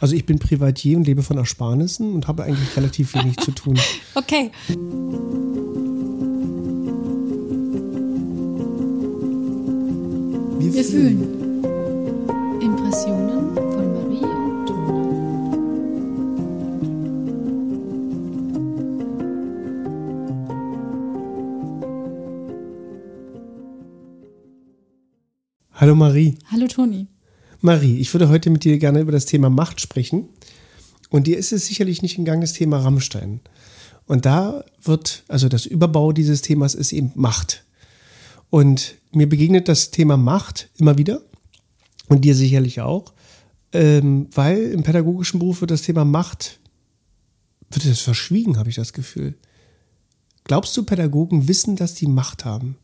Also ich bin Privatier und lebe von Ersparnissen und habe eigentlich relativ wenig zu tun. Okay. Wir, Wir fühlen. Impressionen von Marie und Toni. Hallo Marie. Hallo Toni. Marie, ich würde heute mit dir gerne über das Thema Macht sprechen. Und dir ist es sicherlich nicht entgangen, das Thema Rammstein. Und da wird, also das Überbau dieses Themas ist eben Macht. Und mir begegnet das Thema Macht immer wieder und dir sicherlich auch, ähm, weil im pädagogischen Beruf wird das Thema Macht, wird es verschwiegen, habe ich das Gefühl. Glaubst du, Pädagogen wissen, dass die Macht haben?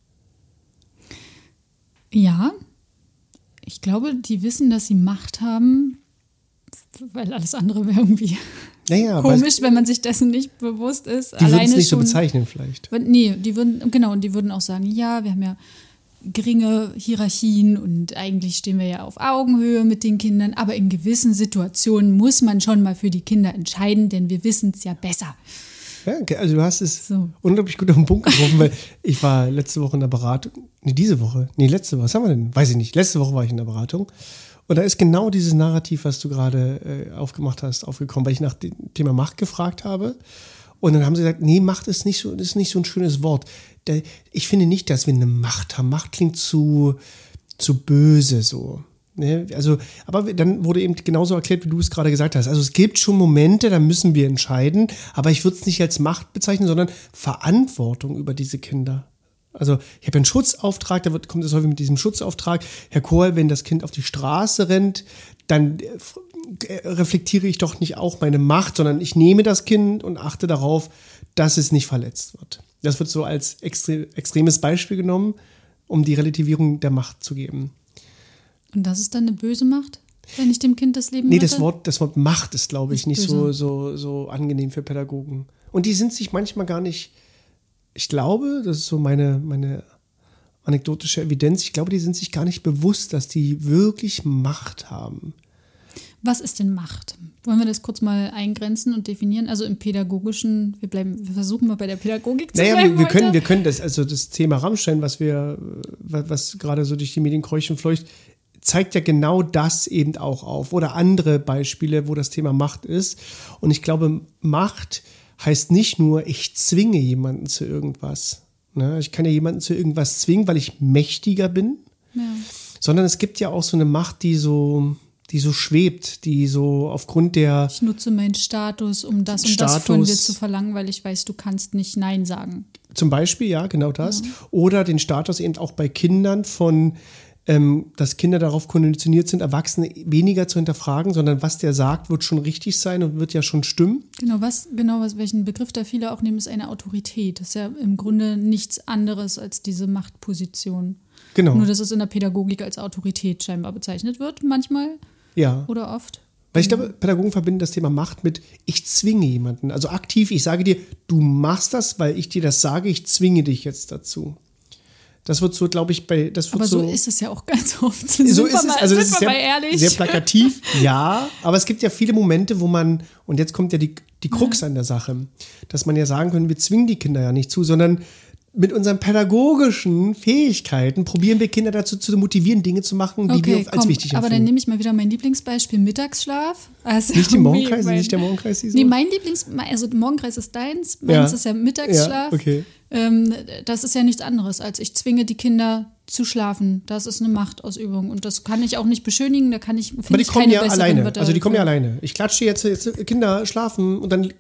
Ja, ich glaube, die wissen, dass sie Macht haben, weil alles andere wäre irgendwie aber komisch, wenn man sich dessen nicht bewusst ist. die würden es nicht so schon- bezeichnen vielleicht. Nee, die würden, genau, und die würden auch sagen, ja, wir haben ja geringe Hierarchien und eigentlich stehen wir ja auf Augenhöhe mit den Kindern, aber in gewissen Situationen muss man schon mal für die Kinder entscheiden, denn wir wissen es ja besser. Ja, also du hast es So. unglaublich gut auf den Punkt getroffen, weil ich war letzte Woche in der Beratung. Nee, diese Woche. Nee, letzte Woche. Was haben wir denn? Weiß ich nicht. Letzte Woche war ich in der Beratung. Und da ist genau dieses Narrativ, was du gerade äh, aufgemacht hast, aufgekommen, weil ich nach dem Thema Macht gefragt habe. Und dann haben sie gesagt, nee, Macht ist nicht so, ist nicht so ein schönes Wort. Ich finde nicht, dass wir eine Macht haben. Macht klingt zu, zu böse so. Ne? Also, aber dann wurde eben genauso erklärt, wie du es gerade gesagt hast. Also es gibt schon Momente, da müssen wir entscheiden, aber ich würde es nicht als Macht bezeichnen, sondern Verantwortung über diese Kinder. Also ich habe einen Schutzauftrag, da wird, kommt es häufig mit diesem Schutzauftrag. Herr Kohl, wenn das Kind auf die Straße rennt, dann äh, äh, reflektiere ich doch nicht auch meine Macht, sondern ich nehme das Kind und achte darauf, dass es nicht verletzt wird. Das wird so als extre extremes Beispiel genommen, um die Relativierung der Macht zu geben. Und das ist dann eine böse Macht, wenn ich dem Kind das Leben Nee, das Wort, das Wort Macht ist, glaube ich, Ist nicht so, böse. so, so angenehm für Pädagogen. Und die sind sich manchmal gar nicht, ich glaube, das ist so meine, meine anekdotische Evidenz, ich glaube, die sind sich gar nicht bewusst, dass die wirklich Macht haben. Was ist denn Macht? Wollen wir das kurz mal eingrenzen und definieren? Also im pädagogischen, wir bleiben, wir versuchen mal bei der Pädagogik zu Naja, bleiben. wir, wir können, wir können das, also das Thema Rammstein, was wir, äh, was, gerade so durch die Medien kreucht und fleucht, zeigt ja genau das eben auch auf. Oder andere Beispiele, wo das Thema Macht ist. Und ich glaube, Macht heißt nicht nur, ich zwinge jemanden zu irgendwas. Ne? Ich kann ja jemanden zu irgendwas zwingen, weil ich mächtiger bin. ja. Sondern es gibt ja auch so eine Macht, die so, die so schwebt, die so aufgrund der Ich nutze meinen Status, um das und das von dir zu verlangen, weil ich weiß, du kannst nicht Nein sagen. Zum Beispiel, ja, genau das. Oder den Status eben auch bei Kindern von, ähm, dass Kinder darauf konditioniert sind, Erwachsene weniger zu hinterfragen, sondern was der sagt, wird schon richtig sein und wird ja schon stimmen. Genau, was, genau, was, welchen Begriff da viele auch nehmen, ist eine Autorität. Das ist ja im Grunde nichts anderes als diese Machtposition. Genau. Nur, dass es in der Pädagogik als Autorität scheinbar bezeichnet wird, manchmal ja. oder oft. Weil ich glaube, Pädagogen verbinden das Thema Macht mit, ich zwinge jemanden. Also aktiv, ich sage dir, du machst das, weil ich dir das sage, ich zwinge dich jetzt dazu. Das wird so, glaube ich, bei, das wird Aber so, so ist es ja auch ganz oft. Sind so ist es. mal, Also das sind ist wir sehr, sehr plakativ, ja. Aber es gibt ja viele Momente, wo man, und jetzt kommt ja die, die Krux an der Sache, dass man ja sagen können, wir zwingen die Kinder ja nicht zu, sondern mit unseren pädagogischen Fähigkeiten probieren wir Kinder dazu zu motivieren, Dinge zu machen, die Okay, wir als komm, wichtig aber dann empfinden. nemme ich mal wieder mein Lieblingsbeispiel Mittagsschlaf. Also Nicht die irgendwie Morgenkreise, mein- nicht der Morgenkreis, die so? Nee, mein Lieblings, also Morgenkreis ist deins, meins Ja. ist ja Mittagsschlaf. Ja, okay. Ähm, das ist ja nichts anderes, als ich zwinge die Kinder zu schlafen. Das ist eine Machtausübung und das kann ich auch nicht beschönigen. Da kann ich, Aber die ich kommen ja alleine. Wörter Also die kommen ja alleine. Ich klatsche jetzt, jetzt Kinder schlafen und dann gehen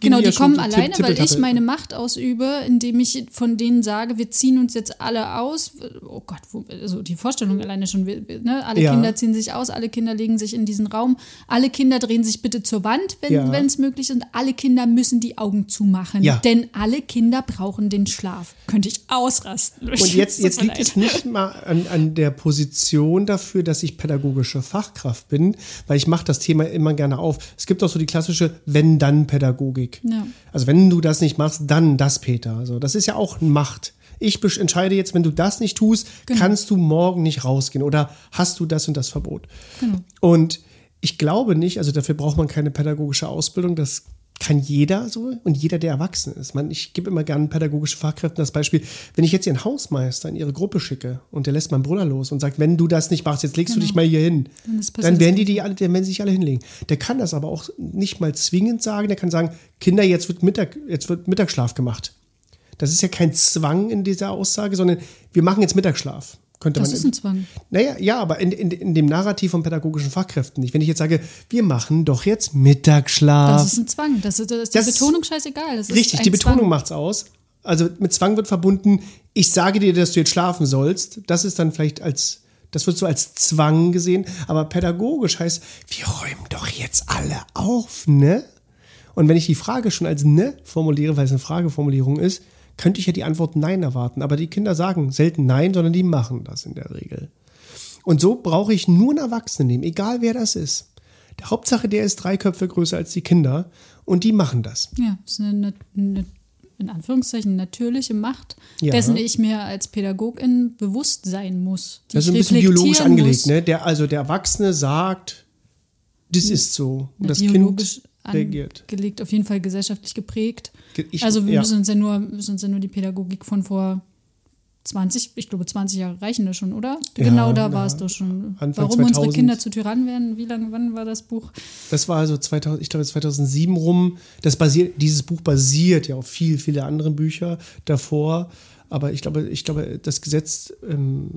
Genau, ja die schon kommen so alleine, weil ich meine Macht ausübe, indem ich von denen sage, wir ziehen uns jetzt alle aus. Oh Gott, wo, also die Vorstellung alleine schon, ne? alle Ja. Kinder ziehen sich aus, alle Kinder legen sich in diesen Raum, alle Kinder drehen sich bitte zur Wand, wenn Ja. es möglich ist, und alle Kinder müssen die Augen zumachen, Ja. denn alle Kinder brauchen den Schlaf. Könnte ich ausrasten. Und jetzt, jetzt liegt es nicht mal an, an der Position dafür, dass ich pädagogische Fachkraft bin, weil ich mache das Thema immer gerne auf. Es gibt auch so die klassische Wenn-Dann-Pädagogik. Ja. Also wenn du das nicht machst, dann das, Peter. Also das ist ja auch Macht. Ich entscheide jetzt, wenn du das nicht tust, Genau. kannst du morgen nicht rausgehen oder hast du das und das Verbot. Genau. Und ich glaube nicht, also dafür braucht man keine pädagogische Ausbildung, das kann jeder so und jeder, der erwachsen ist. Man, ich gebe immer gerne pädagogische Fachkräften das Beispiel, wenn ich jetzt ihren Hausmeister in ihre Gruppe schicke und der lässt meinen Bruder los und sagt, wenn du das nicht machst, jetzt legst Genau. du dich mal hier hin, Dann werden die, die alle, dann werden sie sich alle hinlegen. Der kann das aber auch nicht mal zwingend sagen, der kann sagen, Kinder, jetzt wird, Mittag, jetzt wird Mittagsschlaf gemacht. Das ist ja kein Zwang in dieser Aussage, sondern wir machen jetzt Mittagsschlaf. Könnte Das man ist ein Zwang. naja, ja, aber in, in, in dem Narrativ von pädagogischen Fachkräften nicht. Wenn ich jetzt sage, wir machen doch jetzt Mittagsschlaf. Das ist ein Zwang. Das ist, das ist die Das- Betonung scheißegal. Das Richtig, die Betonung Zwang. macht's aus. Also mit Zwang wird verbunden, ich sage dir, dass du jetzt schlafen sollst. Das ist dann vielleicht als, das wird so als Zwang gesehen. Aber pädagogisch heißt, wir räumen doch jetzt alle auf, ne? Und wenn ich die Frage schon als ne formuliere, weil es eine Frageformulierung ist, könnte ich ja die Antwort Nein erwarten. Aber die Kinder sagen selten Nein, sondern die machen das in der Regel. Und so brauche ich nur einen Erwachsenen nehmen, egal wer das ist. Der Hauptsache, der ist drei Köpfe größer als die Kinder und die machen das. Ja, das ist eine, eine in Anführungszeichen natürliche Macht, Ja. dessen ich mir als Pädagogin bewusst sein muss. die Das ist ein bisschen biologisch angelegt, muss. ne? Der, also der Erwachsene sagt, das ist so. Und das Kind angelegt, auf jeden Fall gesellschaftlich geprägt. Ge- ich- also wir ja. müssen uns ja nur, müssen uns ja nur die Pädagogik von vor 20, ich glaube 20 Jahre reichen das schon, oder? Ja, genau da war es doch schon. Anfang Warum unsere 2000. Kinder zu Tyrannen werden, wie lange, wann war das Buch? Das war also 2000, ich glaube 2007 rum. Das basiert, dieses Buch basiert ja auf viel, viele andere Bücher davor. Aber ich glaube, ich glaube, das Gesetz, ähm,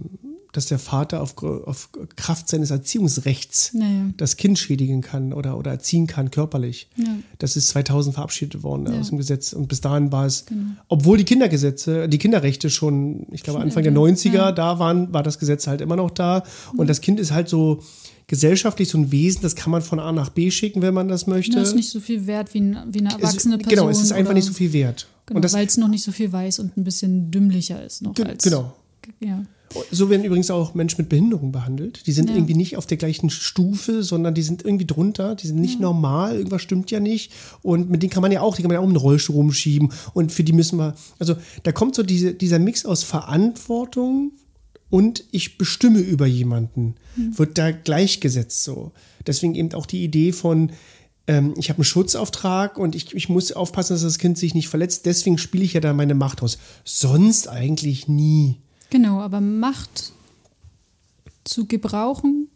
dass der Vater auf, auf Kraft seines Erziehungsrechts Naja. das Kind schädigen kann oder, oder erziehen kann, körperlich. Ja. Das ist 2000 verabschiedet worden Ja. aus dem Gesetz. Und bis dahin war es, Genau. obwohl die Kindergesetze, die Kinderrechte schon, ich glaube, Schon Anfang der älter, 90er ja. da waren, war das Gesetz halt immer noch da. Und das Kind ist halt so gesellschaftlich so ein Wesen, das kann man von A nach B schicken, wenn man das möchte. Das ist nicht so viel wert wie, ein, wie eine erwachsene Person. Genau, es ist einfach nicht so viel wert. Genau, weil es noch nicht so viel weiß und ein bisschen dümmlicher ist noch Ge- als. genau. Ja. So werden übrigens auch Menschen mit Behinderung behandelt. Die sind Ja. irgendwie nicht auf der gleichen Stufe, sondern die sind irgendwie drunter. Die sind nicht normal. Irgendwas stimmt ja nicht. Und mit denen kann man ja auch, die kann man ja auch in den Rollstuhl rumschieben. Und für die müssen wir, also da kommt so diese, dieser Mix aus Verantwortung und ich bestimme über jemanden, wird da gleichgesetzt so. Deswegen eben auch die Idee von, ähm, ich habe einen Schutzauftrag und ich, ich muss aufpassen, dass das Kind sich nicht verletzt. Deswegen spiele ich ja da meine Macht aus. Sonst eigentlich nie. Genau, aber Macht zu gebrauchen,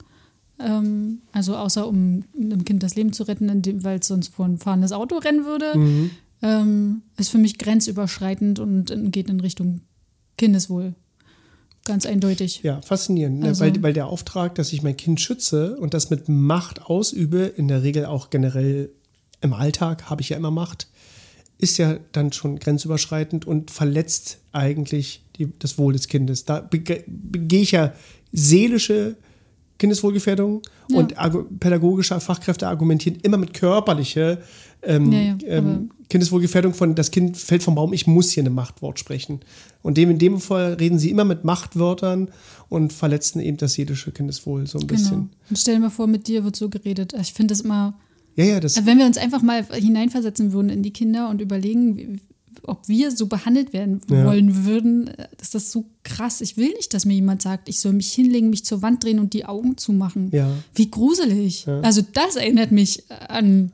ähm, also außer um einem Kind das Leben zu retten, weil es sonst vor ein fahrendes Auto rennen würde, Mhm. ähm, ist für mich grenzüberschreitend und geht in Richtung Kindeswohl. Ganz eindeutig. Ja, faszinierend, ne? Also- weil, weil der Auftrag, dass ich mein Kind schütze und das mit Macht ausübe, in der Regel auch generell im Alltag habe ich ja immer Macht, ist ja dann schon grenzüberschreitend und verletzt eigentlich die, das Wohl des Kindes. Da bege- begehe ich ja seelische Kindeswohlgefährdung Ja. und pädagogische Fachkräfte argumentieren immer mit körperlicher ähm, Ja, ja, ähm, Kindeswohlgefährdung von das Kind fällt vom Baum, ich muss hier ein Machtwort sprechen. Und dem, in dem Fall reden sie immer mit Machtwörtern und verletzen eben das seelische Kindeswohl so ein Genau. bisschen. Und stell dir mal vor, mit dir wird so geredet. Ich finde das immer, Ja, ja, das wenn wir uns einfach mal hineinversetzen würden in die Kinder und überlegen, wie- ob wir so behandelt werden Ja. wollen würden, ist das so krass. Ich will nicht, dass mir jemand sagt, ich soll mich hinlegen, mich zur Wand drehen und die Augen zumachen. Ja. Wie gruselig. Also das erinnert mich an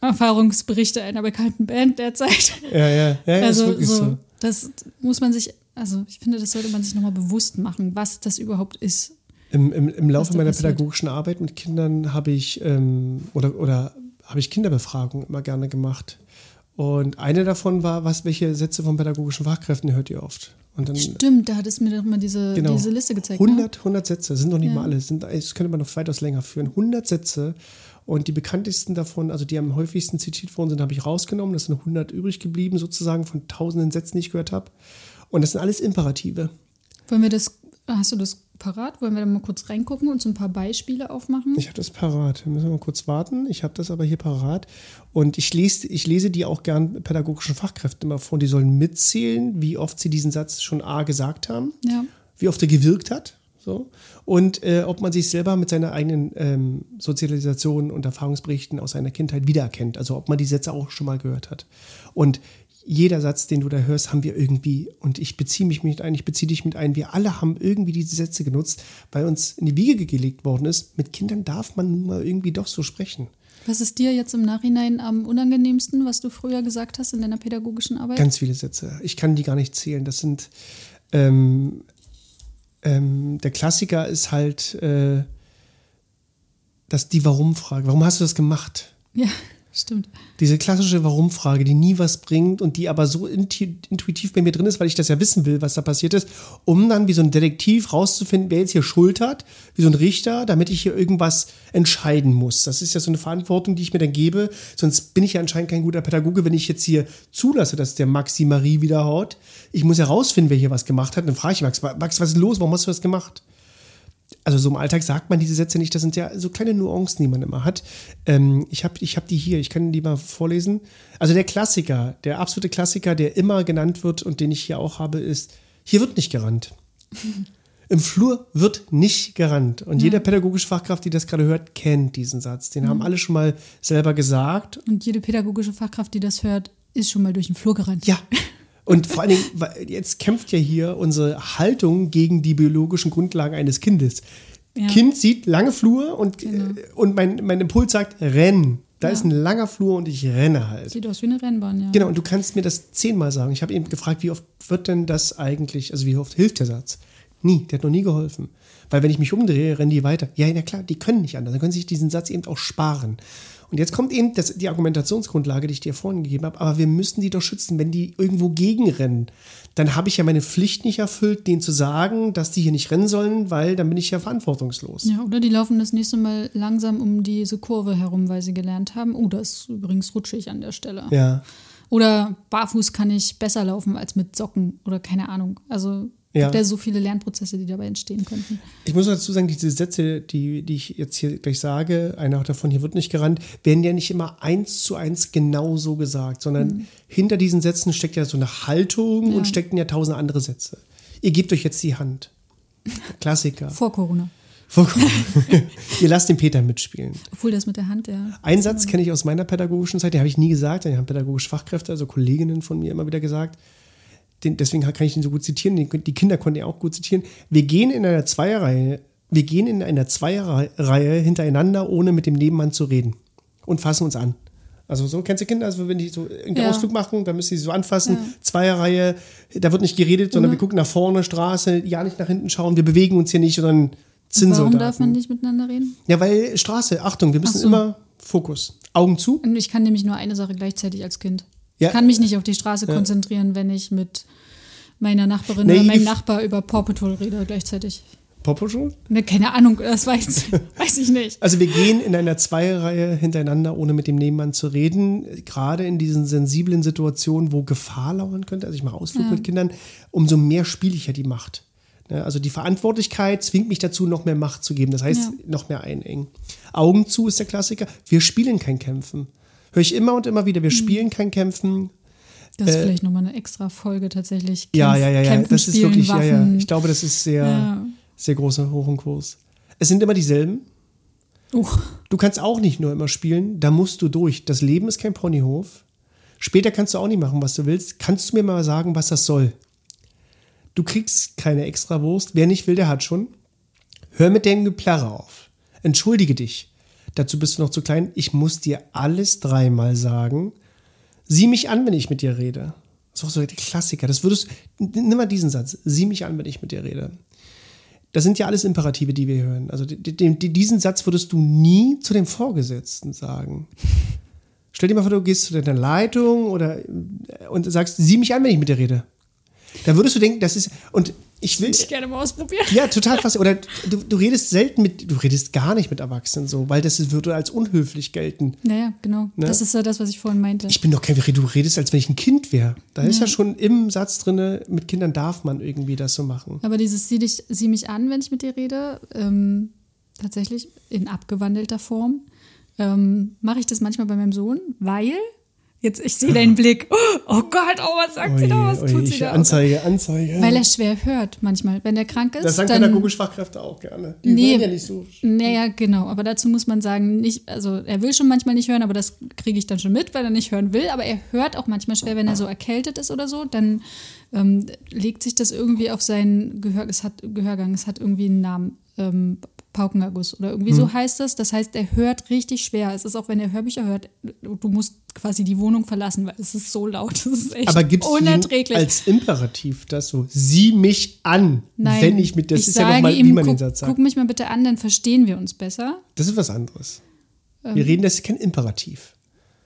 Erfahrungsberichte einer bekannten Band derzeit. ja, ja, ja, ja also so, so. das muss man sich, also ich finde, das sollte man sich nochmal bewusst machen, was das überhaupt ist. Im, im, im Laufe meiner passiert. pädagogischen Arbeit mit Kindern habe ich ähm, oder, oder habe ich Kinderbefragungen immer gerne gemacht. Und eine davon war, was, welche Sätze von pädagogischen Fachkräften hört ihr oft? Und dann Stimmt, da hat es mir doch mal diese, Genau. diese Liste gezeigt. ne? 100, 100 Sätze, sind noch nicht Ja. mal alle, sind, das könnte man noch weitaus länger führen. 100 Sätze und die bekanntesten davon, also die am häufigsten zitiert worden sind, habe ich rausgenommen. Das sind 100 übrig geblieben, sozusagen von tausenden Sätzen, die ich gehört habe. Und das sind alles Imperative. Wollen wir das, hast du das parat? Wollen wir da mal kurz reingucken und so ein paar Beispiele aufmachen? Ich habe das parat. Wir müssen mal kurz warten. Ich habe das aber hier parat. Und ich lese, ich lese die auch gern pädagogischen Fachkräften immer vor. Die sollen mitzählen, wie oft sie diesen Satz schon A gesagt haben. ja. wie oft er gewirkt hat. So. Und äh, ob man sich selber mit seiner eigenen ähm, Sozialisation und Erfahrungsberichten aus seiner Kindheit wiedererkennt. Also ob man die Sätze auch schon mal gehört hat. Und jeder Satz, den du da hörst, haben wir irgendwie, und ich beziehe mich mit ein, ich beziehe dich mit ein, wir alle haben irgendwie diese Sätze genutzt, weil uns in die Wiege gelegt worden ist. Mit Kindern darf man nun mal irgendwie doch so sprechen. Was ist dir jetzt im Nachhinein am unangenehmsten, was du früher gesagt hast in deiner pädagogischen Arbeit? Ganz viele Sätze. Ich kann die gar nicht zählen. Das sind, ähm, ähm, der Klassiker ist halt, äh, dass die Warum-Frage. Warum hast du das gemacht? Ja, stimmt. Diese klassische Warum-Frage, die nie was bringt und die aber so intuitiv bei mir drin ist, weil ich das ja wissen will, was da passiert ist, um dann wie so ein Detektiv rauszufinden, wer jetzt hier Schuld hat, wie so ein Richter, damit ich hier irgendwas entscheiden muss. Das ist ja so eine Verantwortung, die ich mir dann gebe. Sonst bin ich ja anscheinend kein guter Pädagoge, wenn ich jetzt hier zulasse, dass der Maxi Marie wieder haut. Ich muss ja rausfinden, wer hier was gemacht hat. Dann frage ich Max, Max, was ist los? Warum hast du das gemacht? Also so im Alltag sagt man diese Sätze nicht, das sind ja so kleine Nuancen, die man immer hat. Ähm, ich habe ich hab die hier, ich kann die mal vorlesen. Also der Klassiker, der absolute Klassiker, der immer genannt wird und den ich hier auch habe, ist, hier wird nicht gerannt. Im Flur wird nicht gerannt. Und ja. jede pädagogische Fachkraft, die das gerade hört, kennt diesen Satz. Den mhm. haben alle schon mal selber gesagt. Und jede pädagogische Fachkraft, die das hört, ist schon mal durch den Flur gerannt. Ja, Und vor allen Dingen, jetzt kämpft ja hier unsere Haltung gegen die biologischen Grundlagen eines Kindes. Ja. Kind sieht lange Flur und, genau. Äh, und mein, mein Impuls sagt, renn. Da ja. ist ein langer Flur und ich renne halt. Sieht aus wie eine Rennbahn, ja. Genau, und du kannst mir das zehnmal sagen. Ich habe eben gefragt, wie oft wird denn das eigentlich, also wie oft hilft der Satz? Nie, der hat noch nie geholfen. Weil wenn ich mich umdrehe, rennen die weiter. Ja, na klar, die können nicht anders. Dann können sich diesen Satz eben auch sparen. Und jetzt kommt eben das, die Argumentationsgrundlage, die ich dir vorhin gegeben habe, aber wir müssen die doch schützen, wenn die irgendwo gegenrennen. Dann habe ich ja meine Pflicht nicht erfüllt, denen zu sagen, dass die hier nicht rennen sollen, weil dann bin ich ja verantwortungslos. Ja, oder die laufen das nächste Mal langsam um diese Kurve herum, weil sie gelernt haben, oh, das ist übrigens rutschig an der Stelle. Ja. Oder barfuß kann ich besser laufen als mit Socken oder keine Ahnung. Also ja. gibt ja so viele Lernprozesse, die dabei entstehen könnten. Ich muss dazu sagen, diese Sätze, die, die ich jetzt hier gleich sage, einer davon hier wird nicht gerannt, werden ja nicht immer eins zu eins genau so gesagt, sondern mhm. hinter diesen Sätzen steckt ja so eine Haltung ja. und stecken ja tausend andere Sätze. Ihr gebt euch jetzt die Hand. Klassiker. Vor Corona. Vor Corona. Ihr lasst den Peter mitspielen. Obwohl das mit der Hand, ja. Ein Satz kenne ich aus meiner pädagogischen Zeit, den habe ich nie gesagt, den haben pädagogische Fachkräfte, also Kolleginnen von mir immer wieder gesagt den, deswegen kann ich ihn so gut zitieren, die Kinder konnten ihn auch gut zitieren. Wir gehen in einer Zweierreihe, wir gehen in einer Zweierreihe hintereinander, ohne mit dem Nebenmann zu reden und fassen uns an. Also so kennst du Kinder, also wenn die so einen ja. Ausflug machen, dann müssen sie so anfassen, ja. Zweierreihe, da wird nicht geredet, sondern mhm. wir gucken nach vorne, Straße, ja nicht nach hinten schauen, wir bewegen uns hier nicht, sondern Zinnsoldaten. Warum darf man nicht miteinander reden? Ja, weil Straße, Achtung, wir müssen so. immer Fokus. Augen zu. Und ich kann nämlich nur eine Sache gleichzeitig als Kind. Ja. Ich kann mich nicht auf die Straße ja. konzentrieren, wenn ich mit meiner Nachbarin nee, oder meinem Nachbar über Paw Patrol rede gleichzeitig. Paw Patrol? Ne, keine Ahnung, das weiß, weiß ich nicht. Also wir gehen in einer Zweierreihe hintereinander, ohne mit dem Nebenmann zu reden. Gerade in diesen sensiblen Situationen, wo Gefahr lauern könnte, also ich mache Ausflug ja. mit Kindern, umso mehr spiele ich ja die Macht. Ne, also die Verantwortlichkeit zwingt mich dazu, noch mehr Macht zu geben. Das heißt, ja. noch mehr einengen. Augen zu ist der Klassiker. Wir spielen kein Kämpfen. Höre ich immer und immer wieder, wir mhm. spielen kein Kämpfen. Das ist äh, vielleicht nochmal eine extra Folge tatsächlich. Kämpf, ja, ja, ja, ja. das ist wirklich, Waffen. ja, ja. Ich glaube, das ist sehr, ja. sehr großer Hoch und Kurs. Es sind immer dieselben. Uh. Du kannst auch nicht nur immer spielen, da musst du durch. Das Leben ist kein Ponyhof. Später kannst du auch nicht machen, was du willst. Kannst du mir mal sagen, was das soll? Du kriegst keine Extrawurst. Wer nicht will, der hat schon. Hör mit dem Geplärre auf. Entschuldige dich. Dazu bist du noch zu klein. Ich muss dir alles dreimal sagen. Sieh mich an, wenn ich mit dir rede. Das ist auch so der Klassiker. Das würdest nimm mal diesen Satz. Sieh mich an, wenn ich mit dir rede. Das sind ja alles Imperative, die wir hören. Also diesen Satz würdest du nie zu dem Vorgesetzten sagen. Stell dir mal vor, du gehst zu deiner Leitung oder und sagst, sieh mich an, wenn ich mit dir rede. Da würdest du denken, das ist und ich will. Ich gerne mal ausprobieren. Ja, total fast. Oder du, du redest selten mit, du redest gar nicht mit Erwachsenen so, weil das würde als unhöflich gelten. Naja, genau. Ne? Das ist ja das, was ich vorhin meinte. Ich bin doch kein, du redest, als wenn ich ein Kind wäre. Da ja. ist ja schon im Satz drin, mit Kindern darf man irgendwie das so machen. Aber dieses sieh, dich, sieh mich an, wenn ich mit dir rede, ähm, tatsächlich in abgewandelter Form, ähm, mache ich das manchmal bei meinem Sohn, weil Jetzt, ich sehe deinen Blick. Oh Gott, oh, was sagt sie da? Was Oje, tut oje, sie da? Anzeige, Anzeige. Weil er schwer hört manchmal. Wenn er krank ist, das sagen dann... pädagogische Fachkräfte auch gerne. Die Nee. hören ja nicht so. Naja, genau. Aber dazu muss man sagen, nicht, also er will schon manchmal nicht hören, aber das kriege ich dann schon mit, weil er nicht hören will. Aber er hört auch manchmal schwer, wenn er so erkältet ist oder so. Dann ähm, legt sich das irgendwie auf seinen Gehör, es hat, Gehörgang. Es hat irgendwie einen Namen. Ähm, Paukenerguss oder irgendwie Hm. so heißt das. Das heißt, er hört richtig schwer. Es ist auch, wenn er Hörbücher hört, du musst quasi die Wohnung verlassen, weil es ist so laut. Es ist echt Aber gibt es unerträglich. als Imperativ das so? Sieh mich an, Nein, wenn ich mit. Das ich ist ja sage nochmal, wie man guck, den Satz sagt. guck mich mal bitte an, dann verstehen wir uns besser. Das ist was anderes. Ähm. Wir reden, das ist kein Imperativ.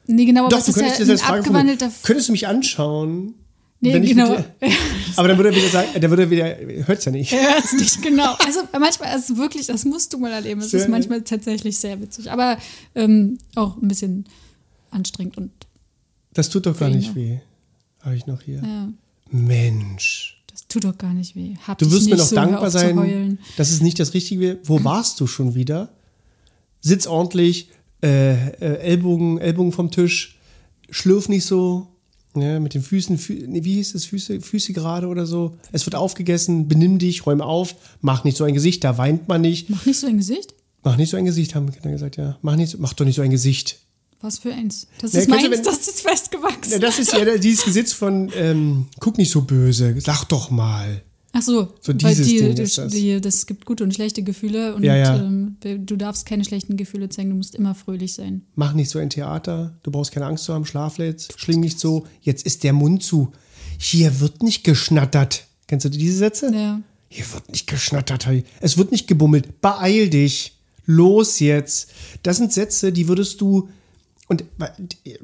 Nee, genau, aber Doch, du ist ja könntest das ein als Frage formulieren. abgewandelter Könntest du mich anschauen? Nee, genau. mit aber dann würde er wieder sagen, der würde wieder, hört's ja nicht. Er hört es nicht, genau. Also manchmal ist es wirklich, das musst du mal erleben. Es Sehr, ist manchmal tatsächlich sehr witzig. Aber ähm, auch ein bisschen anstrengend und Das tut doch gar nicht weh. Habe ich noch hier. ja, Mensch. das tut doch gar nicht weh. Hab Du wirst mir noch so, dankbar sein, dass es nicht das Richtige. Wo warst du schon wieder? Sitz ordentlich, äh, äh, Ellbogen, Ellbogen vom Tisch, schlürf nicht so, ja, mit den Füßen, Fü nee, wie hieß es, Füße, Füße gerade oder so. Es wird aufgegessen, benimm dich, räum auf, mach nicht so ein Gesicht, da weint man nicht. Mach nicht so ein Gesicht. Mach nicht so ein Gesicht, haben Kinder gesagt, ja. Mach, nicht mach doch nicht so ein Gesicht. Was für eins. Das Ja, ist kennst du, meins, wenn- das ist festgewachsen. Ja, das ist ja dieses Gesetz von, ähm, guck nicht so böse, sag doch mal. Ach so, So weil dieses die, Ding ist das. Die, das gibt gute und schlechte Gefühle und Ja, ja. Ähm, du darfst keine schlechten Gefühle zeigen, du musst immer fröhlich sein. Mach nicht so ein Theater, du brauchst keine Angst zu haben, schlaf jetzt, schling nicht so, jetzt ist der Mund zu. Hier wird nicht geschnattert. Kennst du diese Sätze? Ja. Hier wird nicht geschnattert, es wird nicht gebummelt. Beeil dich. Los jetzt. Das sind Sätze, die würdest du. Und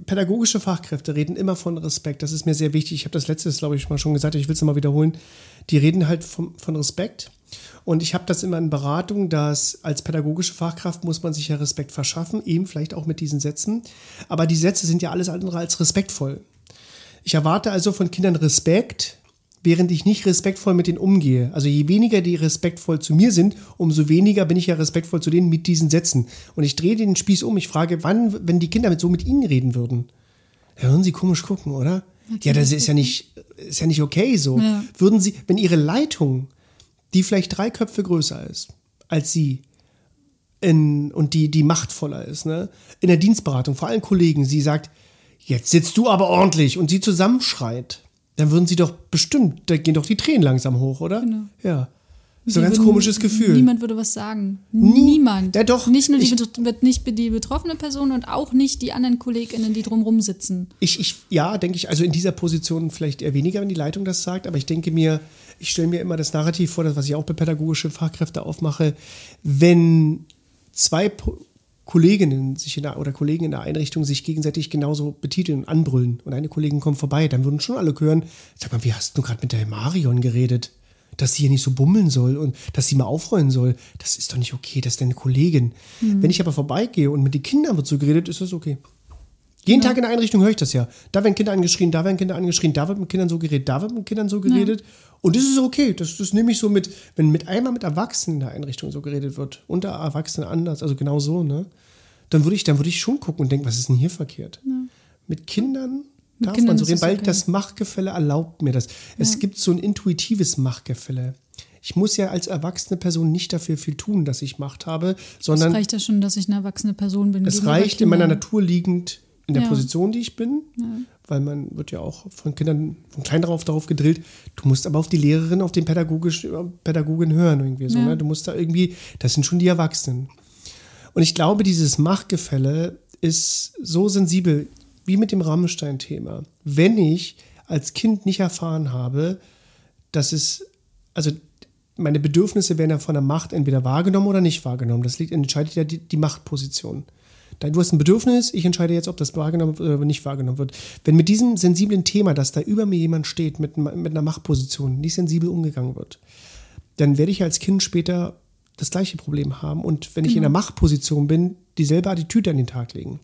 pädagogische Fachkräfte reden immer von Respekt. Das ist mir sehr wichtig. Ich habe das letztes, glaube ich, mal schon gesagt, ich will es nochmal wiederholen. Die reden halt vom, von Respekt. Und ich habe das immer in Beratung, dass als pädagogische Fachkraft muss man sich ja Respekt verschaffen, eben vielleicht auch mit diesen Sätzen. Aber die Sätze sind ja alles andere als respektvoll. Ich erwarte also von Kindern Respekt, während ich nicht respektvoll mit denen umgehe. Also je weniger die respektvoll zu mir sind, umso weniger bin ich ja respektvoll zu denen mit diesen Sätzen. Und ich drehe den Spieß um. Ich frage, wann, wenn die Kinder mit so mit ihnen reden würden, da würden sie komisch gucken, oder? Ja, das ist ja nicht, ist ja nicht okay so. Ja. Würden sie, wenn ihre Leitung, die vielleicht drei Köpfe größer ist als sie, in, und die, die machtvoller ist, ne? In der Dienstberatung, vor allen Kollegen, sie sagt, jetzt sitzt du aber ordentlich und sie zusammenschreit, dann würden sie doch bestimmt, da gehen doch die Tränen langsam hoch, oder? Genau. Ja. So ein ganz würden- komisches Gefühl. Niemand würde was sagen. Nie. Niemand. Ja, doch. Nicht nur die, Ich- nicht die betroffene Person und auch nicht die anderen KollegInnen, die drumrum sitzen. Ich, ich, ja, denke ich, also in dieser Position vielleicht eher weniger, wenn die Leitung das sagt, aber ich denke mir, ich stelle mir immer das Narrativ vor, das, was ich auch bei pädagogische Fachkräfte aufmache, wenn zwei Kolleginnen sich in der, oder Kollegen in der Einrichtung sich gegenseitig genauso betiteln und anbrüllen und eine Kollegin kommt vorbei, dann würden schon alle hören, sag mal, wie hast du gerade mit der Marion geredet? Dass sie hier nicht so bummeln soll und dass sie mal aufräumen soll. Das ist doch nicht okay, das ist deine Kollegin. Wenn ich aber vorbeigehe und mit den Kindern wird so geredet, ist das okay. Jeden Tag in der Einrichtung höre ich das ja. Da werden Kinder angeschrien, da werden Kinder angeschrien, da wird mit Kindern so geredet, da wird mit Kindern so geredet. Und das ist okay. Das, das nehme ich so mit, wenn mit einmal mit Erwachsenen in der Einrichtung so geredet wird, unter Erwachsenen anders, also genau so, ne? Dann würde ich, dann würde ich schon gucken und denken, was ist denn hier verkehrt? Mit Kindern Mit darf Kindern man so reden, es weil okay. das Machtgefälle erlaubt mir das. Es gibt so ein intuitives Machtgefälle. Ich muss ja als erwachsene Person nicht dafür viel tun, dass ich Macht habe, Es sondern reicht ja schon, dass ich eine erwachsene Person bin. es reicht in meiner. Natur liegend in der Ja. Position, die ich bin, weil man wird ja auch von Kindern von klein darauf darauf gedrillt. Du musst aber auf die Lehrerin, auf den pädagogisch, Pädagogin hören irgendwie so. Ja. Ne? Du musst da irgendwie, das sind schon die Erwachsenen. Und ich glaube, dieses Machtgefälle ist so sensibel wie mit dem Rammstein-Thema. Wenn ich als Kind nicht erfahren habe, dass es, also meine Bedürfnisse werden ja von der Macht entweder wahrgenommen oder nicht wahrgenommen. Das liegt, entscheidet ja die, die Machtposition. Du hast ein Bedürfnis, ich entscheide jetzt, ob das wahrgenommen wird oder nicht wahrgenommen wird. Wenn mit diesem sensiblen Thema, dass da über mir jemand steht mit, mit einer Machtposition, nicht sensibel umgegangen wird, dann werde ich als Kind später das gleiche Problem haben und wenn ich in der Machtposition bin, dieselbe Attitüde an den Tag legen.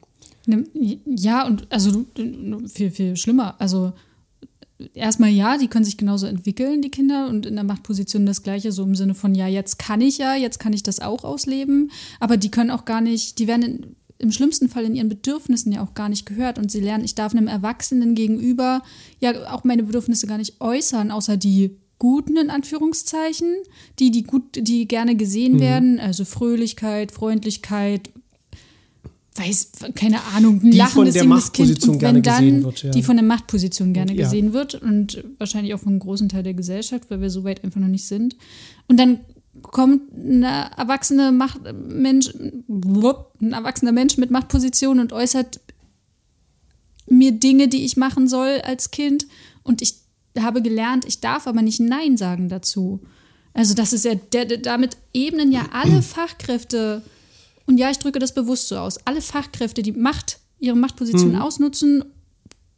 Ja, und also viel, viel schlimmer. Also erstmal ja, die können sich genauso entwickeln, die Kinder, und in der Machtposition das Gleiche, so im Sinne von, ja, jetzt kann ich ja, jetzt kann ich das auch ausleben, aber die können auch gar nicht, die werden in, im schlimmsten Fall in ihren Bedürfnissen ja auch gar nicht gehört und sie lernen, ich darf einem Erwachsenen gegenüber ja auch meine Bedürfnisse gar nicht äußern, außer die guten in Anführungszeichen, die die gut, die gerne gesehen Mhm. werden, also Fröhlichkeit, Freundlichkeit, weiß keine Ahnung, ein Die lachendes von der Machtposition und gerne wenn dann gesehen wird, ja. die von der Machtposition gerne Ja. gesehen wird und wahrscheinlich auch von einem großen Teil der Gesellschaft, weil wir so weit einfach noch nicht sind. Und dann kommt ein erwachsener Macht Mensch, ein erwachsener Mensch mit Machtposition und äußert mir Dinge, die ich machen soll als Kind und ich habe gelernt, ich darf aber nicht Nein sagen dazu. Also das ist ja, der, der, damit ebnen ja alle Fachkräfte, und ja, ich drücke das bewusst so aus, alle Fachkräfte, die Macht, ihre Machtposition Mhm. ausnutzen,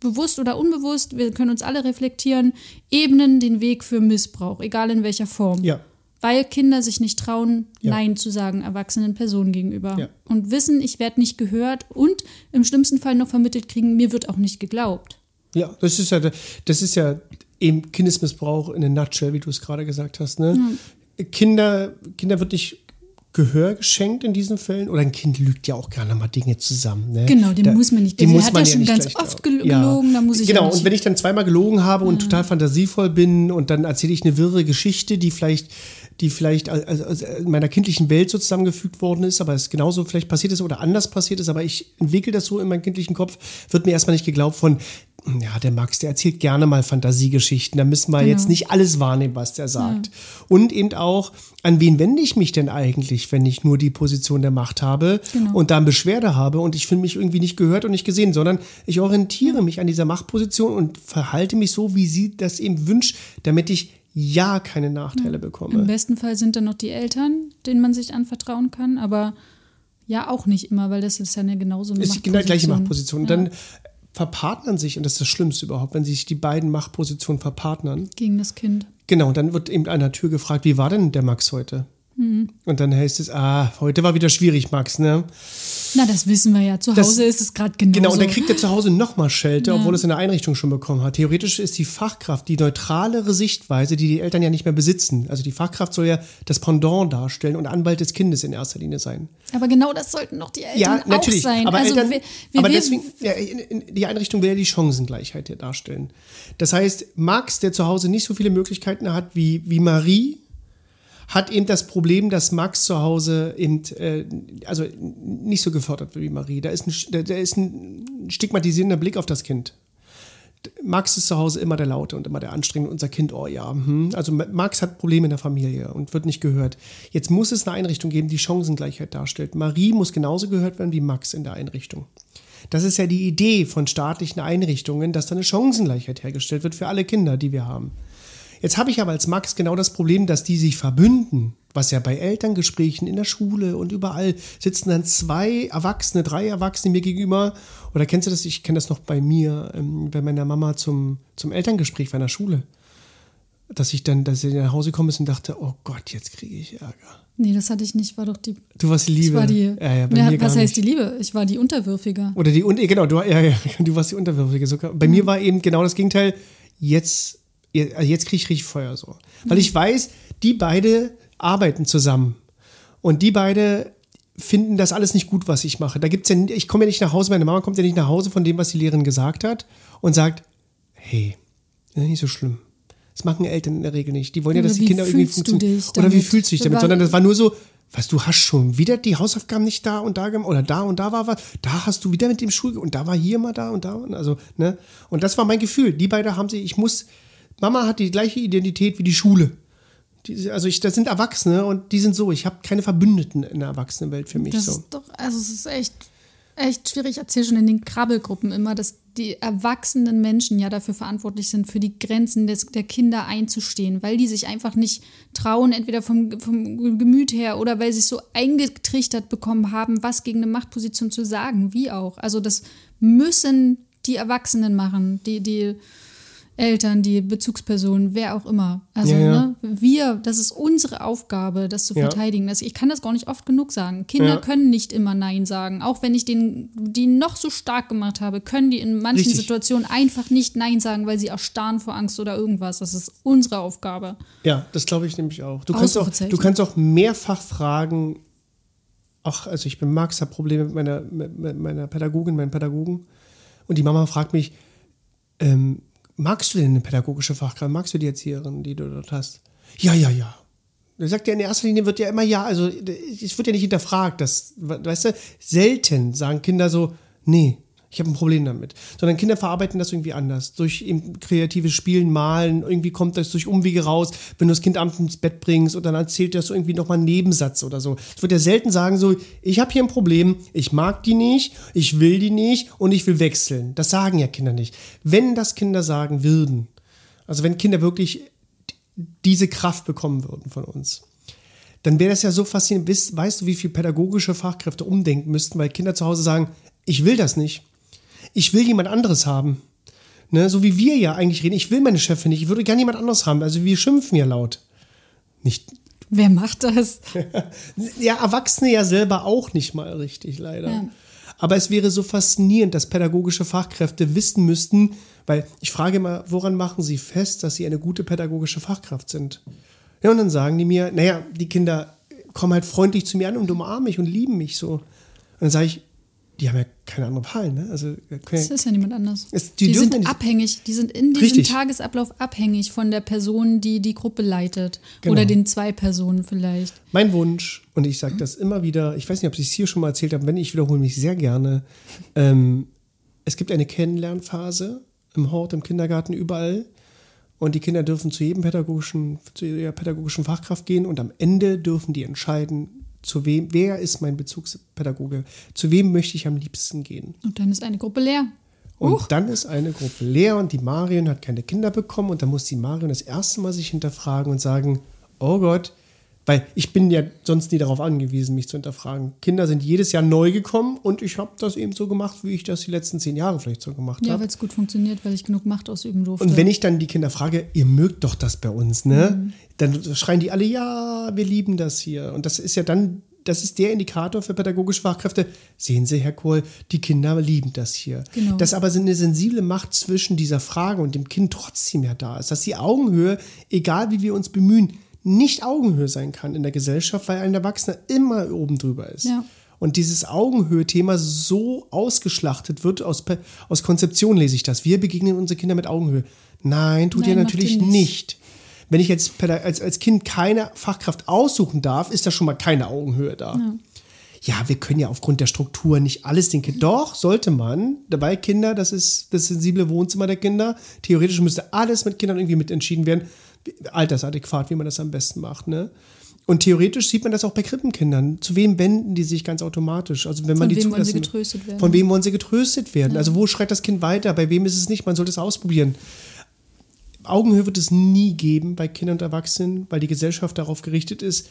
bewusst oder unbewusst, wir können uns alle reflektieren, ebnen den Weg für Missbrauch, egal in welcher Form. Ja. Weil Kinder sich nicht trauen, Ja. Nein zu sagen, erwachsenen Personen gegenüber. Ja. Und wissen, ich werde nicht gehört und im schlimmsten Fall noch vermittelt kriegen, mir wird auch nicht geglaubt. Ja, das ist ja, das ist ja eben Kindesmissbrauch in a nutshell, wie du es gerade gesagt hast. Ne? Kinder, Kinder wird nicht Gehör geschenkt in diesen Fällen oder ein Kind lügt ja auch gerne mal Dinge zusammen. Ne? Genau, dem muss man nicht- dem der muss hat man ja schon ganz oft gel- gelogen, da muss ich ja Genau, und wenn ich dann zweimal gelogen habe und total fantasievoll bin und dann erzähle ich eine wirre Geschichte, die vielleicht die vielleicht also, also in meiner kindlichen Welt so zusammengefügt worden ist, aber es genauso vielleicht passiert ist oder anders passiert ist, aber ich entwickle das so in meinem kindlichen Kopf, wird mir erstmal nicht geglaubt von, ja, der Max, der erzählt gerne mal Fantasiegeschichten, da müssen wir Genau. jetzt nicht alles wahrnehmen, was der sagt. Und eben auch, an wen wende ich mich denn eigentlich, wenn ich nur die Position der Macht habe Genau. und da Beschwerde habe und ich finde mich irgendwie nicht gehört und nicht gesehen, sondern ich orientiere mich an dieser Machtposition und verhalte mich so, wie sie das eben wünscht, damit ich ja keine Nachteile Im bekomme. besten Fall sind dann noch die Eltern, denen man sich anvertrauen kann, aber ja auch nicht immer, weil das ist ja eine genauso eine ist die genau gleiche Machtposition. Und dann verpartnern sich, und das ist das Schlimmste überhaupt, wenn sich die beiden Machtpositionen verpartnern. Gegen das Kind. Genau, und dann wird eben an der Tür gefragt, wie war denn der Max heute? Mhm. Und dann heißt es, ah, heute war wieder schwierig, Max, ne? Na, das wissen wir ja. Zu Das- Hause ist es gerade genauso. Genau, und dann kriegt er zu Hause nochmal Schelte, obwohl es in der Einrichtung schon bekommen hat. Theoretisch ist die Fachkraft die neutralere Sichtweise, die die Eltern ja nicht mehr besitzen. Also die Fachkraft soll ja das Pendant darstellen und Anwalt des Kindes in erster Linie sein. aber genau das sollten doch die Eltern Ja, natürlich. auch sein. Aber, also Eltern, wir, wir, aber deswegen, ja, die Einrichtung will ja die Chancengleichheit hier darstellen. Das heißt, Max, der zu Hause nicht so viele Möglichkeiten hat wie, wie Marie, hat eben das Problem, dass Max zu Hause eben, äh, also nicht so gefördert wird wie Marie. Da ist ein, da, ist ein stigmatisierender Blick auf das Kind. Max ist zu Hause immer der Laute und immer der Anstrengende. Unser Kind, oh ja. Hm. Also Max hat Probleme in der Familie und wird nicht gehört. Jetzt muss es eine Einrichtung geben, die Chancengleichheit darstellt. Marie muss genauso gehört werden wie Max in der Einrichtung. Das ist ja die Idee von staatlichen Einrichtungen, dass da eine Chancengleichheit hergestellt wird für alle Kinder, die wir haben. Jetzt habe ich aber als Max genau das Problem, dass die sich verbünden, was ja bei Elterngesprächen in der Schule und überall sitzen dann zwei Erwachsene, drei Erwachsene mir gegenüber. Oder kennst du das? Ich kenne das noch bei mir, ähm, bei meiner Mama zum, zum Elterngespräch bei einer Schule. Dass ich dann, dass ich nach Hause gekommen ist und dachte, oh Gott, jetzt kriege ich Ärger. nee, das hatte ich nicht, war doch die. Du warst die Liebe. Ich war die. ja, ja, Ja, was heißt nicht. die Liebe? Ich war die Unterwürfige. Oder die, genau, du, ja, ja, du warst die Unterwürfige sogar. Bei mir war eben genau das Gegenteil. Jetzt, jetzt kriege ich richtig Feuer so. Weil ich weiß, die beide arbeiten zusammen. Und die beide finden das alles nicht gut, was ich mache. Da gibt's ja, ich komme ja nicht nach Hause, meine Mama kommt ja nicht nach Hause von dem, was die Lehrerin gesagt hat und sagt, hey, ist ja nicht so schlimm. Das machen Eltern in der Regel nicht. Die wollen ja, Oder dass die Kinder irgendwie funktionieren. Oder wie fühlst du dich damit? Sondern das war nur so, was, du hast schon wieder die Hausaufgaben nicht da und da gemacht oder da und da war was, da hast du wieder mit dem Schul und da war hier mal da und da und also, ne? Und das war mein Gefühl. Die beiden haben sie, ich muss, Mama hat die gleiche Identität wie die Schule. Die, also ich, das sind Erwachsene und die sind so. Ich habe keine Verbündeten in der Erwachsenenwelt für mich. Das so. ist doch, also es ist echt, echt schwierig. Ich erzähle schon in den Krabbelgruppen immer, dass die erwachsenen Menschen ja dafür verantwortlich sind, für die Grenzen des, der Kinder einzustehen, weil die sich einfach nicht trauen, entweder vom, vom Gemüt her oder weil sie es so eingetrichtert bekommen haben, was gegen eine Machtposition zu sagen, wie auch. Also das müssen die Erwachsenen machen, die, die Eltern, die Bezugspersonen, wer auch immer. Also Ja, ja. Ne, wir, das ist unsere Aufgabe, das zu Ja. verteidigen. Das, ich kann das gar nicht oft genug sagen. Kinder Ja. können nicht immer Nein sagen. Auch wenn ich den, die noch so stark gemacht habe, können die in manchen Richtig. Situationen einfach nicht Nein sagen, weil sie erstarren vor Angst oder irgendwas. Das ist unsere Aufgabe. Ja, das glaube ich nämlich auch. Du kannst auch, du kannst auch mehrfach fragen, auch, also ich bin Max, habe Probleme mit meiner, mit meiner Pädagogin, meinen Pädagogen. Und die Mama fragt mich, ähm, magst du denn eine pädagogische Fachkraft? Magst du die Erzieherin, die du dort hast? Ja, ja, ja. Da sagt ja in erster Linie wird ja immer ja, also es wird ja nicht hinterfragt. Das, weißt du, selten sagen Kinder so, nee, ich habe ein Problem damit. Sondern Kinder verarbeiten das irgendwie anders. Durch eben kreatives Spielen, Malen, irgendwie kommt das durch Umwege raus, wenn du das Kind abends ins Bett bringst und dann erzählt das irgendwie nochmal einen Nebensatz oder so. Es wird ja selten sagen so, ich habe hier ein Problem, ich mag die nicht, ich will die nicht und ich will wechseln. Das sagen ja Kinder nicht. Wenn das Kinder sagen würden, also wenn Kinder wirklich diese Kraft bekommen würden von uns, dann wäre das ja so faszinierend. Weißt du, wie viele pädagogische Fachkräfte umdenken müssten, weil Kinder zu Hause sagen, ich will das nicht ich will jemand anderes haben. Ne, so wie wir ja eigentlich reden. Ich will meine Chefin nicht. Ich würde gerne jemand anderes haben. Also wir schimpfen ja laut. Nicht. Wer macht das? ja, Erwachsene ja selber auch nicht mal richtig, leider. Ja. Aber es wäre so faszinierend, dass pädagogische Fachkräfte wissen müssten, weil ich frage immer, woran machen sie fest, dass sie eine gute pädagogische Fachkraft sind? Ja, und dann sagen die mir, naja, die Kinder kommen halt freundlich zu mir an und umarmen mich und lieben mich so. Und dann sage ich, die haben ja keine andere Wahl, ne? Also, das ist ja niemand anders. Es, die, die sind abhängig, die sind in diesem richtig. Tagesablauf abhängig von der Person, die die Gruppe leitet. Genau. Oder den zwei Personen vielleicht. Mein Wunsch, und ich sage das immer wieder, ich weiß nicht, ob ich es hier schon mal erzählt habe, wenn ich wiederhole mich sehr gerne. Ähm, es gibt eine Kennenlernphase im Hort, im Kindergarten, überall. Und die Kinder dürfen zu jedem pädagogischen, zu ihrer pädagogischen Fachkraft gehen und am Ende dürfen die entscheiden, zu wem, wer ist mein Bezugspädagoge? Zu wem möchte ich am liebsten gehen? Und dann ist eine Gruppe leer. Und Huch. dann ist eine Gruppe leer und die Marion hat keine Kinder bekommen und dann muss die Marion das erste Mal sich hinterfragen und sagen, oh Gott, weil ich bin ja sonst nie darauf angewiesen, mich zu hinterfragen. Kinder sind jedes Jahr neu gekommen und ich habe das eben so gemacht, wie ich das die letzten zehn Jahre vielleicht so gemacht habe. Ja, weil es gut funktioniert, weil ich genug Macht ausüben durfte. Und wenn ich dann die Kinder frage, ihr mögt doch das bei uns, ne? Mhm. Dann schreien die alle, ja, wir lieben das hier. Und das ist ja dann das ist der Indikator für pädagogische Fachkräfte. Sehen Sie, Herr Kohl, die Kinder lieben das hier. Genau. Dass aber eine sensible Macht zwischen dieser Frage und dem Kind trotzdem ja da ist. Dass die Augenhöhe, egal wie wir uns bemühen, nicht Augenhöhe sein kann in der Gesellschaft, weil ein Erwachsener immer oben drüber ist. Ja. Und dieses Augenhöhe-Thema so ausgeschlachtet wird, aus, aus Konzeption lese ich das. Wir begegnen unsere Kinder mit Augenhöhe. Nein, tut Nein, ihr natürlich nicht. nicht. Wenn ich jetzt als, als Kind keine Fachkraft aussuchen darf, ist da schon mal keine Augenhöhe da. Ja. ja wir können ja aufgrund der Struktur nicht alles den Kindern. Doch, sollte man. Dabei Kinder, das ist das sensible Wohnzimmer der Kinder. Theoretisch müsste alles mit Kindern irgendwie mitentschieden werden altersadäquat, wie man das am besten macht. Ne? Und theoretisch sieht man das auch bei Krippenkindern. Zu wem wenden die sich ganz automatisch? Also wenn man von die wem wollen sie getröstet werden? Von wem wollen sie getröstet werden? Ja. Also wo schreit das Kind weiter? Bei wem ist es nicht? Man sollte es ausprobieren. Augenhöhe wird es nie geben bei Kindern und Erwachsenen, weil die Gesellschaft darauf gerichtet ist,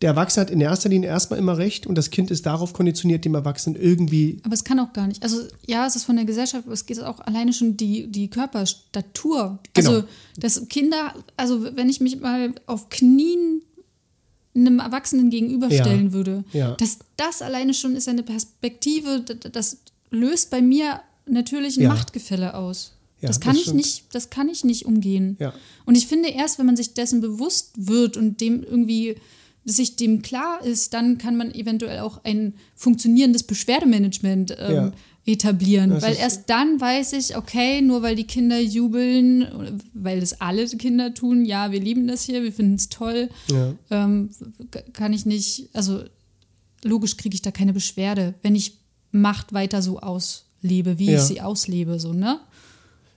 der Erwachsene hat in erster Linie erstmal immer recht und das Kind ist darauf konditioniert, dem Erwachsenen irgendwie. Aber es kann auch gar nicht. Also ja, es ist von der Gesellschaft, aber es geht auch alleine schon die, die Körperstatur. Genau. Also, dass Kinder, also wenn ich mich mal auf Knien einem Erwachsenen gegenüberstellen ja. würde, ja. dass das alleine schon ist eine Perspektive, das löst bei mir natürlich ein ja. Machtgefälle aus. Ja, das kann das ich nicht, das kann ich nicht umgehen. Ja. Und ich finde erst, wenn man sich dessen bewusst wird und dem irgendwie sich dem klar ist, dann kann man eventuell auch ein funktionierendes Beschwerdemanagement ähm, ja. etablieren. Das weil erst dann weiß ich, okay, nur weil die Kinder jubeln, weil das alle Kinder tun, ja, wir lieben das hier, wir finden es toll, ja. ähm, kann ich nicht, also logisch kriege ich da keine Beschwerde, wenn ich Macht weiter so auslebe, wie ja. ich sie auslebe, so, ne?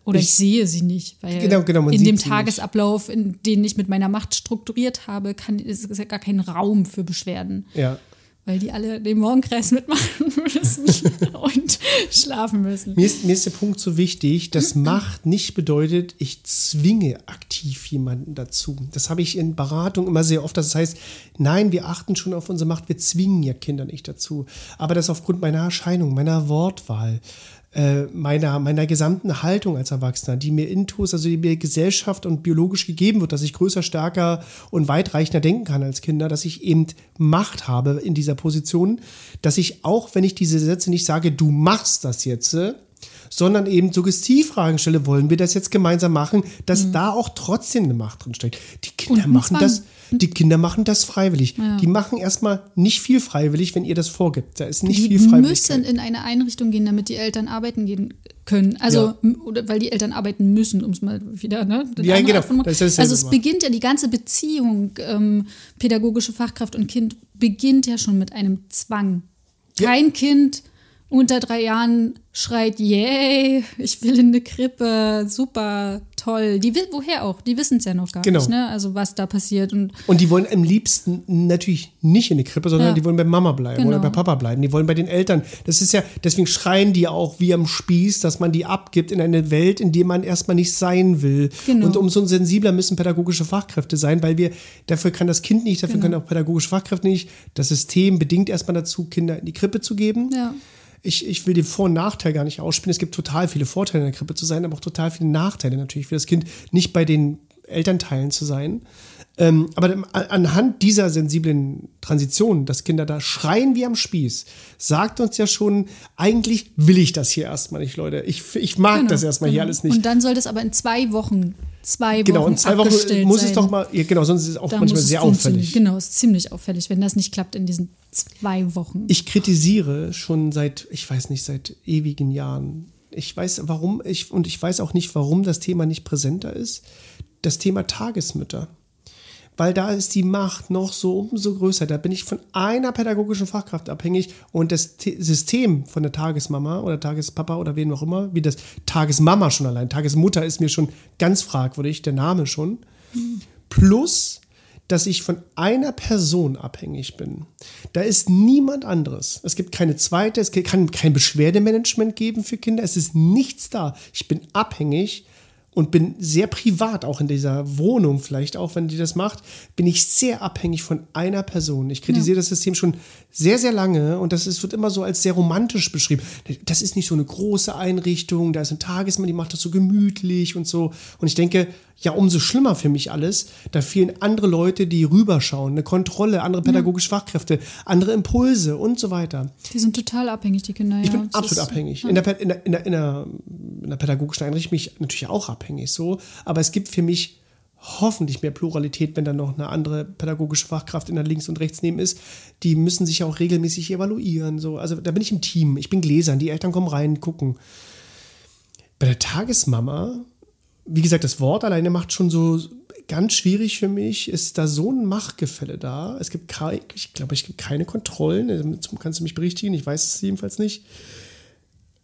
Oder ich, ich, sehe sie nicht, weil genau, genau, in dem Tagesablauf, in den ich mit meiner Macht strukturiert habe, kann, ist, ist ja gar kein Raum für Beschwerden. Ja. Weil die alle den Morgenkreis mitmachen müssen und schlafen müssen. Mir ist, mir ist der Punkt so wichtig, dass Macht nicht bedeutet, ich zwinge aktiv jemanden dazu. Das habe ich in Beratung immer sehr oft. Das heißt, nein, wir achten schon auf unsere Macht, wir zwingen ja Kinder nicht dazu. Aber das aufgrund meiner Erscheinung, meiner Wortwahl, äh, meiner, meiner gesamten Haltung als Erwachsener, die mir intus, also die mir Gesellschaft und biologisch gegeben wird, dass ich größer, stärker und weitreichender denken kann als Kinder, dass ich eben Macht habe in dieser Position, dass ich auch, wenn ich diese Sätze nicht sage, du machst das jetzt, sondern eben Suggestivfragen stelle, wollen wir das jetzt gemeinsam machen, dass mhm. da auch trotzdem eine Macht drin steckt. Die Kinder machen das Die Kinder machen das freiwillig. Ja. Die machen erstmal nicht viel freiwillig, wenn ihr das vorgibt. Da ist nicht die viel freiwillig. müssen in eine Einrichtung gehen, damit die Eltern arbeiten gehen können. Also, Ja. oder weil die Eltern arbeiten müssen, um es mal wieder, ne? Das Ja, genau. Also es immer. beginnt ja die ganze Beziehung, ähm, pädagogische Fachkraft und Kind beginnt ja schon mit einem Zwang. Ja. Kein Kind unter drei Jahren schreit, yay, ich will in eine Krippe, super, toll. Die will, woher auch? Die wissen es ja noch gar Genau. nicht, ne? Also was da passiert. Und Und die wollen am liebsten natürlich nicht in die Krippe, sondern Ja. die wollen bei Mama bleiben oder Genau. bei Papa bleiben. Die wollen bei den Eltern. Das ist ja, deswegen schreien die auch wie am Spieß, dass man die abgibt in eine Welt, in der man erstmal nicht sein will. Genau. Und umso sensibler müssen pädagogische Fachkräfte sein, weil wir, dafür kann das Kind nicht, dafür Genau. können auch pädagogische Fachkräfte nicht. Das System bedingt erstmal dazu, Kinder in die Krippe zu geben. ja. Ich, ich will den Vor- und Nachteil gar nicht ausspielen. Es gibt total viele Vorteile in der Krippe zu sein, aber auch total viele Nachteile natürlich für das Kind, nicht bei den Elternteilen zu sein. Ähm, aber anhand dieser sensiblen Transition, dass Kinder da schreien wie am Spieß, sagt uns ja schon, eigentlich will ich das hier erstmal nicht, Leute. Ich, ich mag Genau, das erstmal hier genau. alles nicht. Und dann soll das aber in zwei Wochen, zwei genau, Wochen in zwei Wochen muss sein. es doch mal, ja, genau, sonst ist es auch Da manchmal es sehr auffällig. Genau, ist ziemlich auffällig, wenn das nicht klappt in diesen zwei Wochen. Ich kritisiere schon seit, ich weiß nicht, seit ewigen Jahren. Ich weiß, warum, ich, und ich weiß auch nicht, warum das Thema nicht präsenter ist. Das Thema Tagesmütter. Weil da ist die Macht noch so umso größer. Da bin ich von einer pädagogischen Fachkraft abhängig und das T System von der Tagesmama oder Tagespapa oder wen auch immer, wie das Tagesmama schon allein, Tagesmutter ist mir schon ganz fragwürdig, der Name schon. Plus, dass ich von einer Person abhängig bin. Da ist niemand anderes. Es gibt keine zweite, es kann kein Beschwerdemanagement geben für Kinder. Es ist nichts da. Ich bin abhängig und bin sehr privat, auch in dieser Wohnung vielleicht, auch wenn die das macht, bin ich sehr abhängig von einer Person. Ich kritisiere das System schon sehr, sehr lange und das ist, wird immer so als sehr romantisch beschrieben. Das ist nicht so eine große Einrichtung, da ist ein Tagesmann, die macht das so gemütlich und so. Und ich denke, ja, umso schlimmer für mich alles. Da fehlen andere Leute, die rüberschauen, eine Kontrolle, andere pädagogische Fachkräfte, andere Impulse und so weiter. Die sind total abhängig, die Kinder. Ich ja. bin Das absolut ist- abhängig. In, der, in, der, in, der, in, der, pädagogischen Einrichtung bin ich natürlich auch abhängig, so. Aber es gibt für mich hoffentlich mehr Pluralität, wenn dann noch eine andere pädagogische Fachkraft in der links und rechts neben ist. Die müssen sich ja auch regelmäßig evaluieren. So. Also da bin ich im Team. Ich bin Gläsern. Die Eltern kommen rein, gucken. Bei der Tagesmama, wie gesagt, das Wort alleine macht schon so ganz schwierig für mich. Ist da so ein Machtgefälle da? Es gibt keine, ich glaube, es gibt keine Kontrollen. Dazu Kannst du mich berichtigen? Ich weiß es jedenfalls nicht.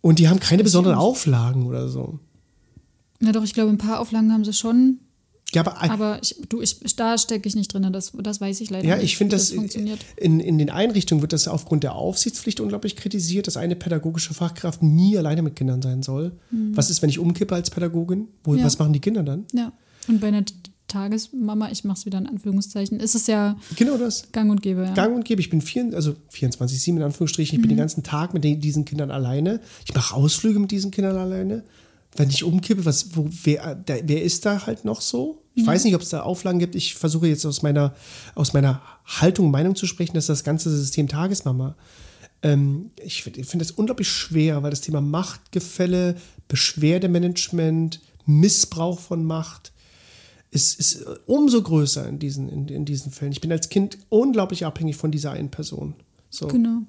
Und die haben keine besonderen Auflagen oder so. Ja, doch, ich glaube, ein paar Auflagen haben sie schon. Ja, aber, Aber ich, du, ich, da stecke ich nicht drin. Das, das weiß ich leider ja, nicht. ich finde, wie das, funktioniert. in, in den Einrichtungen wird das aufgrund der Aufsichtspflicht unglaublich kritisiert, dass eine pädagogische Fachkraft nie alleine mit Kindern sein soll. Was ist, wenn ich umkippe als Pädagogin? Wo, Ja. Was machen die Kinder dann? Ja. Und bei einer Tagesmama, ich mache es wieder in Anführungszeichen, ist es ja Genau das. gang und gäbe. Ja. Gang und gäbe. Ich bin vier, also 24-7 in Anführungsstrichen. Ich bin den ganzen Tag mit den, diesen Kindern alleine. Ich mache Ausflüge mit diesen Kindern alleine. Wenn ich umkippe, was, wo, wer, wer ist da halt noch so? Ich weiß nicht, ob es da Auflagen gibt. Ich versuche jetzt aus meiner, aus meiner Haltung, Meinung zu sprechen, dass das ganze System Tagesmama. Ähm, ich finde find das unglaublich schwer, weil das Thema Machtgefälle, Beschwerdemanagement, Missbrauch von Macht ist, ist umso größer in diesen, in, in diesen Fällen. Ich bin als Kind unglaublich abhängig von dieser einen Person. So. Genau.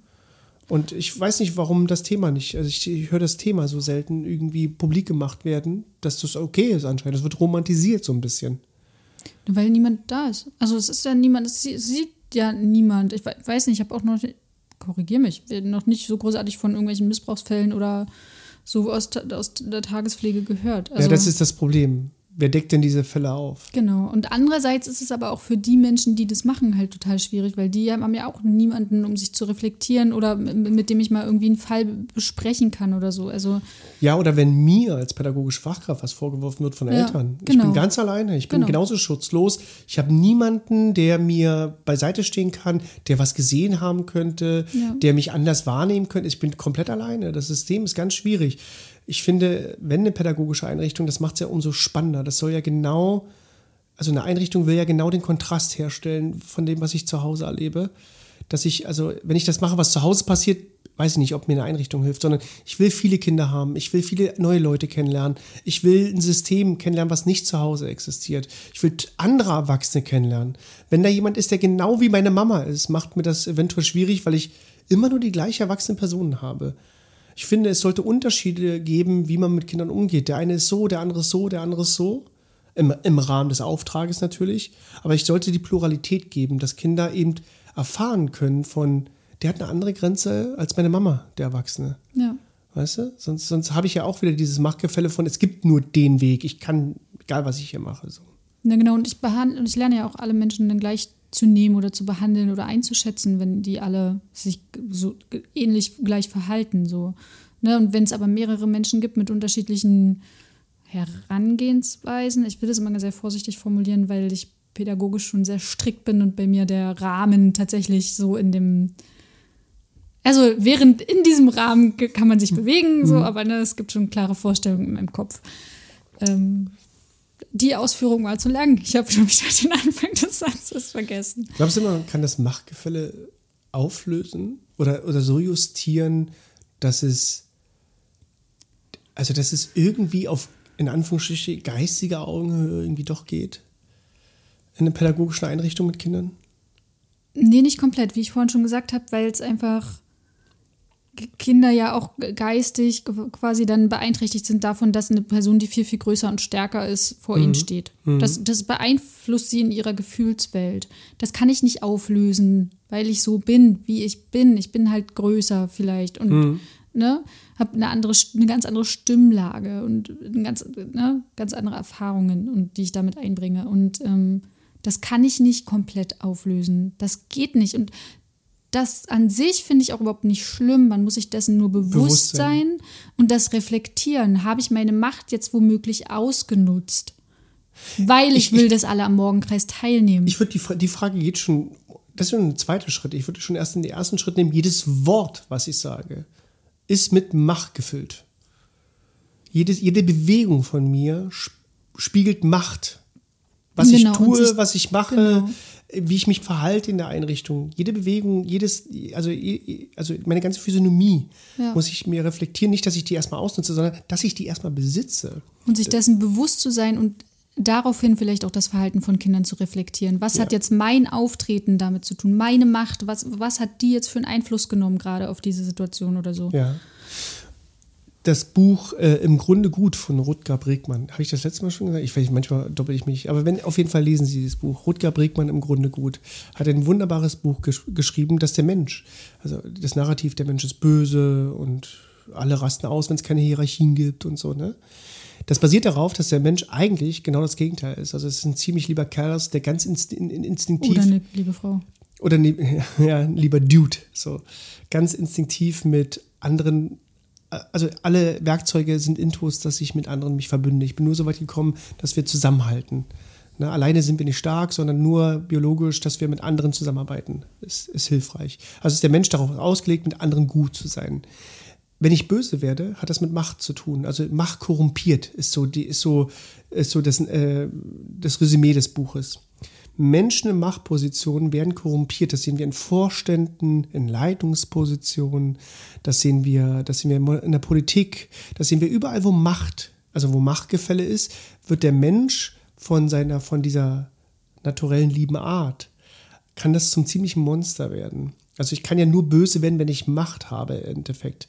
Und ich weiß nicht, warum das Thema nicht, also ich, ich höre das Thema so selten irgendwie publik gemacht werden, dass das okay ist anscheinend. Das wird romantisiert so ein bisschen. Weil niemand da ist. Also es ist ja niemand, es sie- sieht ja niemand. Ich we- weiß nicht, ich habe auch noch, korrigier mich, noch nicht so großartig von irgendwelchen Missbrauchsfällen oder so aus, aus der Tagespflege gehört. Also, ja, das ist das Problem. Wer deckt denn diese Fälle auf? Genau. Und andererseits ist es aber auch für die Menschen, die das machen, halt total schwierig, weil die haben ja auch niemanden, um sich zu reflektieren oder mit dem ich mal irgendwie einen Fall besprechen kann oder so. Also Ja, oder wenn mir als pädagogische Fachkraft was vorgeworfen wird von Ja, Eltern. Ich genau. bin ganz alleine, ich bin Genau. genauso schutzlos. Ich habe niemanden, der mir beiseite stehen kann, der was gesehen haben könnte, Ja. der mich anders wahrnehmen könnte. Ich bin komplett alleine. Das System ist ganz schwierig. Ich finde, wenn eine pädagogische Einrichtung, das macht es ja umso spannender. Das soll ja genau, also eine Einrichtung will ja genau den Kontrast herstellen von dem, was ich zu Hause erlebe. Dass ich, also wenn ich das mache, was zu Hause passiert, weiß ich nicht, ob mir eine Einrichtung hilft, sondern ich will viele Kinder haben, ich will viele neue Leute kennenlernen, ich will ein System kennenlernen, was nicht zu Hause existiert. Ich will andere Erwachsene kennenlernen. Wenn da jemand ist, der genau wie meine Mama ist, macht mir das eventuell schwierig, weil ich immer nur die gleiche erwachsene Personen habe. Ich finde, es sollte Unterschiede geben, wie man mit Kindern umgeht. Der eine ist so, der andere ist so, der andere ist so. Im, im Rahmen des Auftrages natürlich. Aber ich sollte die Pluralität geben, dass Kinder eben erfahren können von, der hat eine andere Grenze als meine Mama, der Erwachsene. Ja. Weißt du? Sonst, sonst habe ich ja auch wieder dieses Machtgefälle von, es gibt nur den Weg. Ich kann, egal was ich hier mache. So. Ja, genau. Und ich behandle, und ich lerne ja auch alle Menschen dann gleich zu nehmen oder zu behandeln oder einzuschätzen, wenn die alle sich so ähnlich gleich verhalten. So. Ne? Und wenn es aber mehrere Menschen gibt mit unterschiedlichen Herangehensweisen, ich will das immer sehr vorsichtig formulieren, weil ich pädagogisch schon sehr strikt bin und bei mir der Rahmen tatsächlich so in dem also während in diesem Rahmen kann man sich bewegen, so, mhm. aber ne, es gibt schon klare Vorstellungen in meinem Kopf. Ähm, die Ausführung war zu lang. Ich habe schon wieder den Anfang des Satzes vergessen. Glaubst du, man kann das Machtgefälle auflösen oder, oder so justieren, dass es, also dass es irgendwie auf, in Anführungsstrichen, geistiger Augenhöhe irgendwie doch geht? In einer pädagogischen Einrichtung mit Kindern? Nee, nicht komplett, wie ich vorhin schon gesagt habe, weil es einfach Kinder ja auch geistig quasi dann beeinträchtigt sind davon, dass eine Person, die viel, viel größer und stärker ist, vor mhm. ihnen steht. Mhm. Das, das beeinflusst sie in ihrer Gefühlswelt. Das kann ich nicht auflösen, weil ich so bin, wie ich bin. Ich bin halt größer vielleicht und mhm. ne, habe eine andere, eine ganz andere Stimmlage und ganz, ne, ganz andere Erfahrungen und die ich damit einbringe. Und ähm, das kann ich nicht komplett auflösen. Das geht nicht. Und das an sich finde ich auch überhaupt nicht schlimm. Man muss sich dessen nur bewusst, sein und das reflektieren. Habe ich meine Macht jetzt womöglich ausgenutzt? Weil ich, ich will, ich, dass alle am Morgenkreis teilnehmen. Ich würde die, die Frage geht schon, das ist schon ein zweiter Schritt. Ich würde schon erst in den ersten Schritt nehmen. Jedes Wort, was ich sage, ist mit Macht gefüllt. Jedes, jede Bewegung von mir spiegelt Macht. Was genau, ich tue, was ich mache, genau wie ich mich verhalte in der Einrichtung. Jede Bewegung, jedes, also, also meine ganze Physiognomie ja. muss ich mir reflektieren. Nicht, dass ich die erstmal ausnutze, sondern dass ich die erstmal besitze. Und sich dessen bewusst zu sein und daraufhin vielleicht auch das Verhalten von Kindern zu reflektieren. Was ja. hat jetzt mein Auftreten damit zu tun? Meine Macht, was, was hat die jetzt für einen Einfluss genommen gerade auf diese Situation oder so? Ja das Buch äh, im Grunde gut von Rutger Bregmann. Habe ich das letzte Mal schon gesagt? Ich weiß, manchmal doppel ich mich. Aber wenn, auf jeden Fall lesen Sie dieses Buch. Rutger Bregmann im Grunde gut. Hat ein wunderbares Buch gesch geschrieben, dass der Mensch, also das Narrativ, der Mensch ist böse und alle rasten aus, wenn es keine Hierarchien gibt und so, ne? Das basiert darauf, dass der Mensch eigentlich genau das Gegenteil ist. Also es ist ein ziemlich lieber Kerl, der ganz inst instinktiv. Oder eine liebe Frau. Oder ne, ja, lieber Dude. So ganz instinktiv mit anderen also alle Werkzeuge sind Intus, dass ich mit anderen mich verbünde. Ich bin nur so weit gekommen, dass wir zusammenhalten. Ne, alleine sind wir nicht stark, sondern nur biologisch, dass wir mit anderen zusammenarbeiten, ist, ist hilfreich. Also ist der Mensch darauf ausgelegt, mit anderen gut zu sein. Wenn ich böse werde, hat das mit Macht zu tun. Also Macht korrumpiert ist so, die, ist so, ist so das, äh, das Resümee des Buches. Menschen in Machtpositionen werden korrumpiert. Das sehen wir in Vorständen, in Leitungspositionen, das sehen wir, das sehen wir in der Politik, das sehen wir überall, wo Macht, also wo Machtgefälle ist, wird der Mensch von seiner, von dieser naturellen lieben Art, kann das zum ziemlichen Monster werden. Also ich kann ja nur böse werden, wenn ich Macht habe im Endeffekt.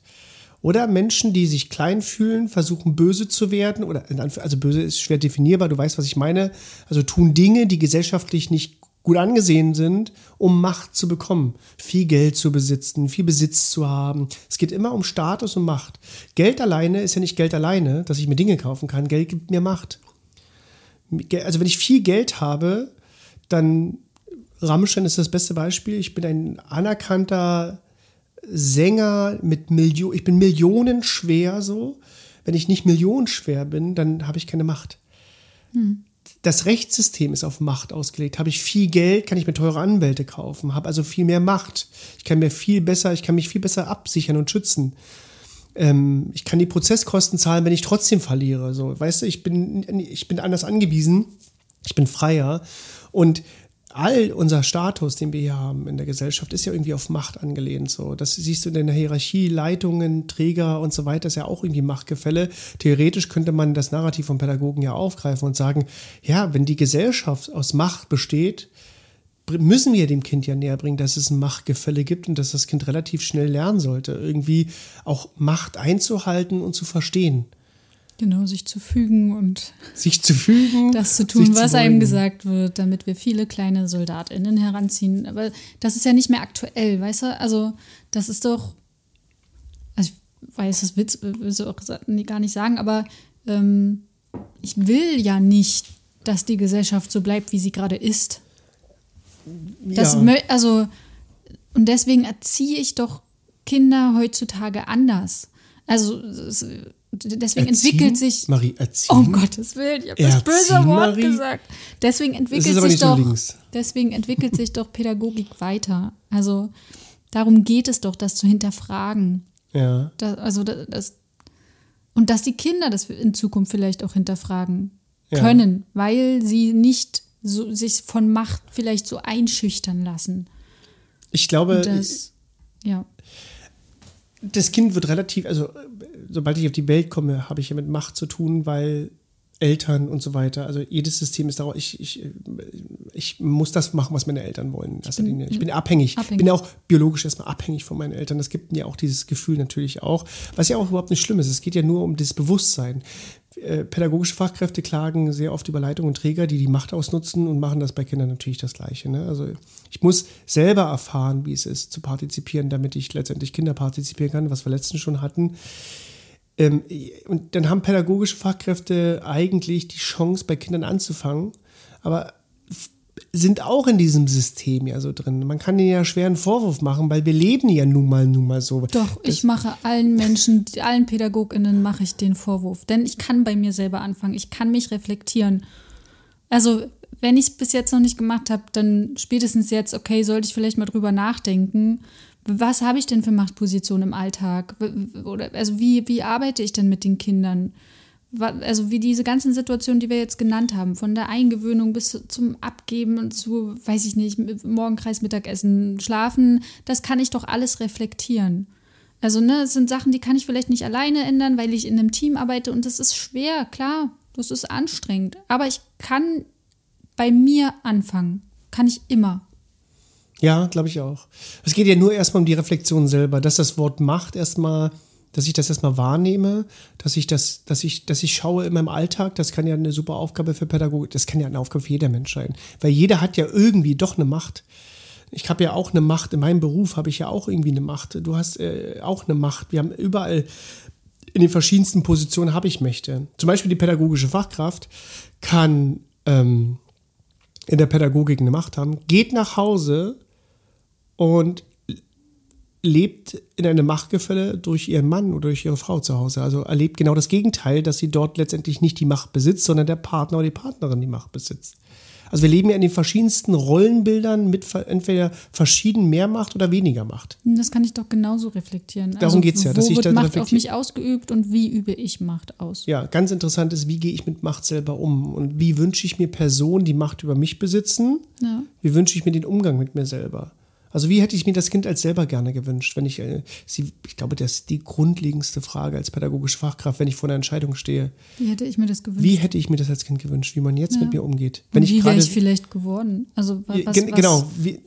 Oder Menschen, die sich klein fühlen, versuchen böse zu werden, oder also böse ist schwer definierbar, du weißt, was ich meine. Also tun Dinge, die gesellschaftlich nicht gut angesehen sind, um Macht zu bekommen, viel Geld zu besitzen, viel Besitz zu haben. Es geht immer um Status und Macht. Geld alleine ist ja nicht Geld alleine, dass ich mir Dinge kaufen kann. Geld gibt mir Macht. Also wenn ich viel Geld habe, dann Rammstein ist das beste Beispiel. Ich bin ein anerkannter Sänger mit Millionen, ich bin millionenschwer so. Wenn ich nicht millionenschwer bin, dann habe ich keine Macht. Hm. Das Rechtssystem ist auf Macht ausgelegt. Habe ich viel Geld, kann ich mir teure Anwälte kaufen, habe also viel mehr Macht. Ich kann mir viel besser, ich kann mich viel besser absichern und schützen. Ähm, ich kann die Prozesskosten zahlen, wenn ich trotzdem verliere. So, weißt du, ich bin, ich bin anders angewiesen, ich bin freier. Und all unser Status, den wir hier haben in der Gesellschaft, ist ja irgendwie auf Macht angelehnt. So, das siehst du in der Hierarchie, Leitungen, Träger und so weiter, ist ja auch irgendwie Machtgefälle. Theoretisch könnte man das Narrativ von Pädagogen ja aufgreifen und sagen, ja, wenn die Gesellschaft aus Macht besteht, müssen wir dem Kind ja näher bringen, dass es ein Machtgefälle gibt und dass das Kind relativ schnell lernen sollte, irgendwie auch Macht einzuhalten und zu verstehen. Genau, sich zu fügen und sich zu fügen, das zu tun, was zu einem gesagt wird, damit wir viele kleine SoldatInnen heranziehen. Aber das ist ja nicht mehr aktuell, weißt du? Also, das ist doch, also ich weiß, das Witz will ich auch gar nicht sagen, aber ähm, ich will ja nicht, dass die Gesellschaft so bleibt, wie sie gerade ist. Das, ja. Also, und deswegen erziehe ich doch Kinder heutzutage anders. Also, deswegen erziehen? entwickelt sich. Marie, erziehen. Um Gottes Willen, ich habe das böse Wort Marie? gesagt. Deswegen entwickelt sich doch. So deswegen entwickelt sich doch Pädagogik weiter. Also darum geht es doch, das zu hinterfragen. Ja. Das, also das, und dass die Kinder das in Zukunft vielleicht auch hinterfragen ja. können, weil sie nicht so, sich von Macht vielleicht so einschüchtern lassen. Ich glaube, das, ja. Das Kind wird relativ, also sobald ich auf die Welt komme, habe ich ja mit Macht zu tun, weil Eltern und so weiter. Also jedes System ist darauf, ich, ich, ich muss das machen, was meine Eltern wollen. Ich bin, ich bin abhängig. abhängig. bin ja auch biologisch erstmal abhängig von meinen Eltern. Das gibt mir auch dieses Gefühl natürlich auch. Was ja auch überhaupt nicht schlimm ist. Es geht ja nur um das Bewusstsein. Äh, pädagogische Fachkräfte klagen sehr oft über Leitung und Träger, die die Macht ausnutzen und machen das bei Kindern natürlich das Gleiche. Ne? Also ich muss selber erfahren, wie es ist, zu partizipieren, damit ich letztendlich Kinder partizipieren kann, was wir letztens schon hatten. Ähm, und dann haben pädagogische Fachkräfte eigentlich die Chance, bei Kindern anzufangen, aber sind auch in diesem System ja so drin. Man kann ihnen ja schwer einen Vorwurf machen, weil wir leben ja nun mal, nun mal so. Doch, das ich mache allen Menschen, allen PädagogInnen mache ich den Vorwurf. Denn ich kann bei mir selber anfangen. Ich kann mich reflektieren. Also, wenn ich es bis jetzt noch nicht gemacht habe, dann spätestens jetzt, okay, sollte ich vielleicht mal drüber nachdenken was habe ich denn für Machtposition im Alltag? Oder, also wie, wie arbeite ich denn mit den Kindern? Also wie diese ganzen Situationen, die wir jetzt genannt haben, von der Eingewöhnung bis zum Abgeben und zu, weiß ich nicht, Morgenkreis, Mittagessen, Schlafen, das kann ich doch alles reflektieren. Also, ne, es sind Sachen, die kann ich vielleicht nicht alleine ändern, weil ich in einem Team arbeite und das ist schwer, klar, das ist anstrengend. Aber ich kann bei mir anfangen. Kann ich immer. Ja, glaube ich auch. Es geht ja nur erstmal um die Reflexion selber, dass das Wort Macht erstmal, dass ich das erstmal wahrnehme, dass ich das, dass ich, dass ich schaue in meinem Alltag, das kann ja eine super Aufgabe für Pädagogik, das kann ja eine Aufgabe für jeder Mensch sein. Weil jeder hat ja irgendwie doch eine Macht. Ich habe ja auch eine Macht, in meinem Beruf habe ich ja auch irgendwie eine Macht. Du hast äh, auch eine Macht. Wir haben überall in den verschiedensten Positionen habe ich Mächte. Zum Beispiel die pädagogische Fachkraft kann ähm, in der Pädagogik eine Macht haben, geht nach Hause und lebt in einem Machtgefälle durch ihren Mann oder durch ihre Frau zu Hause. Also erlebt genau das Gegenteil, dass sie dort letztendlich nicht die Macht besitzt, sondern der Partner oder die Partnerin die Macht besitzt. Also wir leben ja in den verschiedensten Rollenbildern mit entweder verschieden mehr Macht oder weniger Macht. Das kann ich doch genauso reflektieren. Darum also, geht es ja. Dass wo ich wird Macht auf mich ausgeübt und wie übe ich Macht aus? Ja, ganz interessant ist, wie gehe ich mit Macht selber um und wie wünsche ich mir Personen, die Macht über mich besitzen? Ja. Wie wünsche ich mir den Umgang mit mir selber? Also wie hätte ich mir das Kind als selber gerne gewünscht, wenn ich, äh, sie, ich glaube, das ist die grundlegendste Frage als pädagogische Fachkraft, wenn ich vor einer Entscheidung stehe. Wie hätte ich mir das gewünscht? Wie hätte ich mir das als Kind gewünscht, wie man jetzt ja. mit mir umgeht? Wenn Und wie wäre ich vielleicht geworden? Also was, was genau, wie,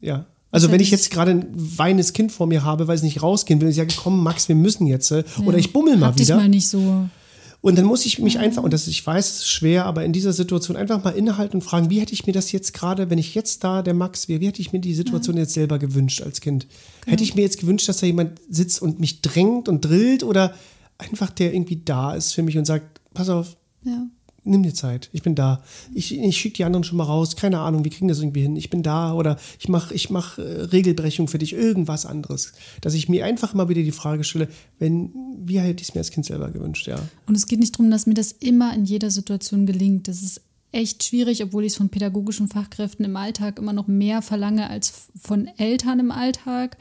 ja. Also wenn ich jetzt gerade ein weines Kind vor mir habe, weil es nicht rausgehen will, ich sage, komm Max, wir müssen jetzt, äh, ja. oder ich bummel mal Hab wieder. Dich mal nicht so und dann muss ich mich einfach, und das, ich weiß, es ist schwer, aber in dieser Situation einfach mal innehalten und fragen, wie hätte ich mir das jetzt gerade, wenn ich jetzt da der Max wäre, wie hätte ich mir die Situation ja. jetzt selber gewünscht als Kind? Genau. Hätte ich mir jetzt gewünscht, dass da jemand sitzt und mich drängt und drillt oder einfach der irgendwie da ist für mich und sagt, pass auf, ja nimm dir Zeit, ich bin da. Ich, ich schicke die anderen schon mal raus, keine Ahnung, wir kriegen das irgendwie hin. Ich bin da oder ich mache ich mach, äh, Regelbrechung für dich, irgendwas anderes. Dass ich mir einfach mal wieder die Frage stelle, wenn, wie hätte ich es mir als Kind selber gewünscht, ja. Und es geht nicht darum, dass mir das immer in jeder Situation gelingt. Das ist echt schwierig, obwohl ich es von pädagogischen Fachkräften im Alltag immer noch mehr verlange als von Eltern im Alltag.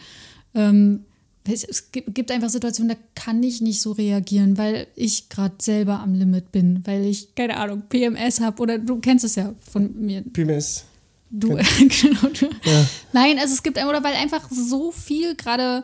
Ähm, es gibt einfach Situationen, da kann ich nicht so reagieren, weil ich gerade selber am Limit bin, weil ich, keine Ahnung, PMS habe oder du kennst es ja von mir. PMS. Du, genau, du. Ja. Nein, also es gibt, oder weil einfach so viel gerade,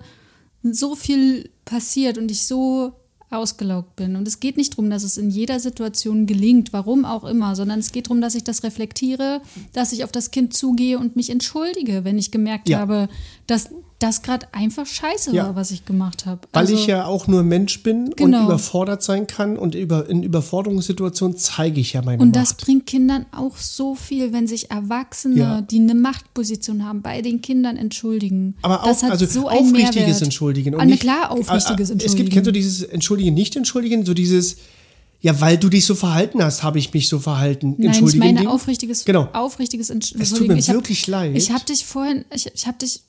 so viel passiert und ich so ausgelaugt bin. Und es geht nicht darum, dass es in jeder Situation gelingt, warum auch immer, sondern es geht darum, dass ich das reflektiere, dass ich auf das Kind zugehe und mich entschuldige, wenn ich gemerkt Ja. habe, dass das gerade einfach scheiße Ja. war, was ich gemacht habe. Weil Also, ich ja auch nur Mensch bin Genau. und überfordert sein kann und über, in Überforderungssituationen zeige ich ja meine Und das Macht. bringt Kindern auch so viel, wenn sich Erwachsene, Ja. die eine Machtposition haben, bei den Kindern entschuldigen. Aber auch das also so aufrichtiges Mehrwert. Entschuldigen. Ah, na klar, aufrichtiges Äh, äh, Es Entschuldigen. gibt, kennst du dieses Entschuldigen, nicht Entschuldigen? So dieses, ja, weil du dich so verhalten hast, habe ich mich so verhalten. Nein, ich Entschuldigen. meine Ding. aufrichtiges, Genau. aufrichtiges Es tut Entschuldigen. mir hab, wirklich leid. Ich habe dich vorhin, ich, ich habe dich,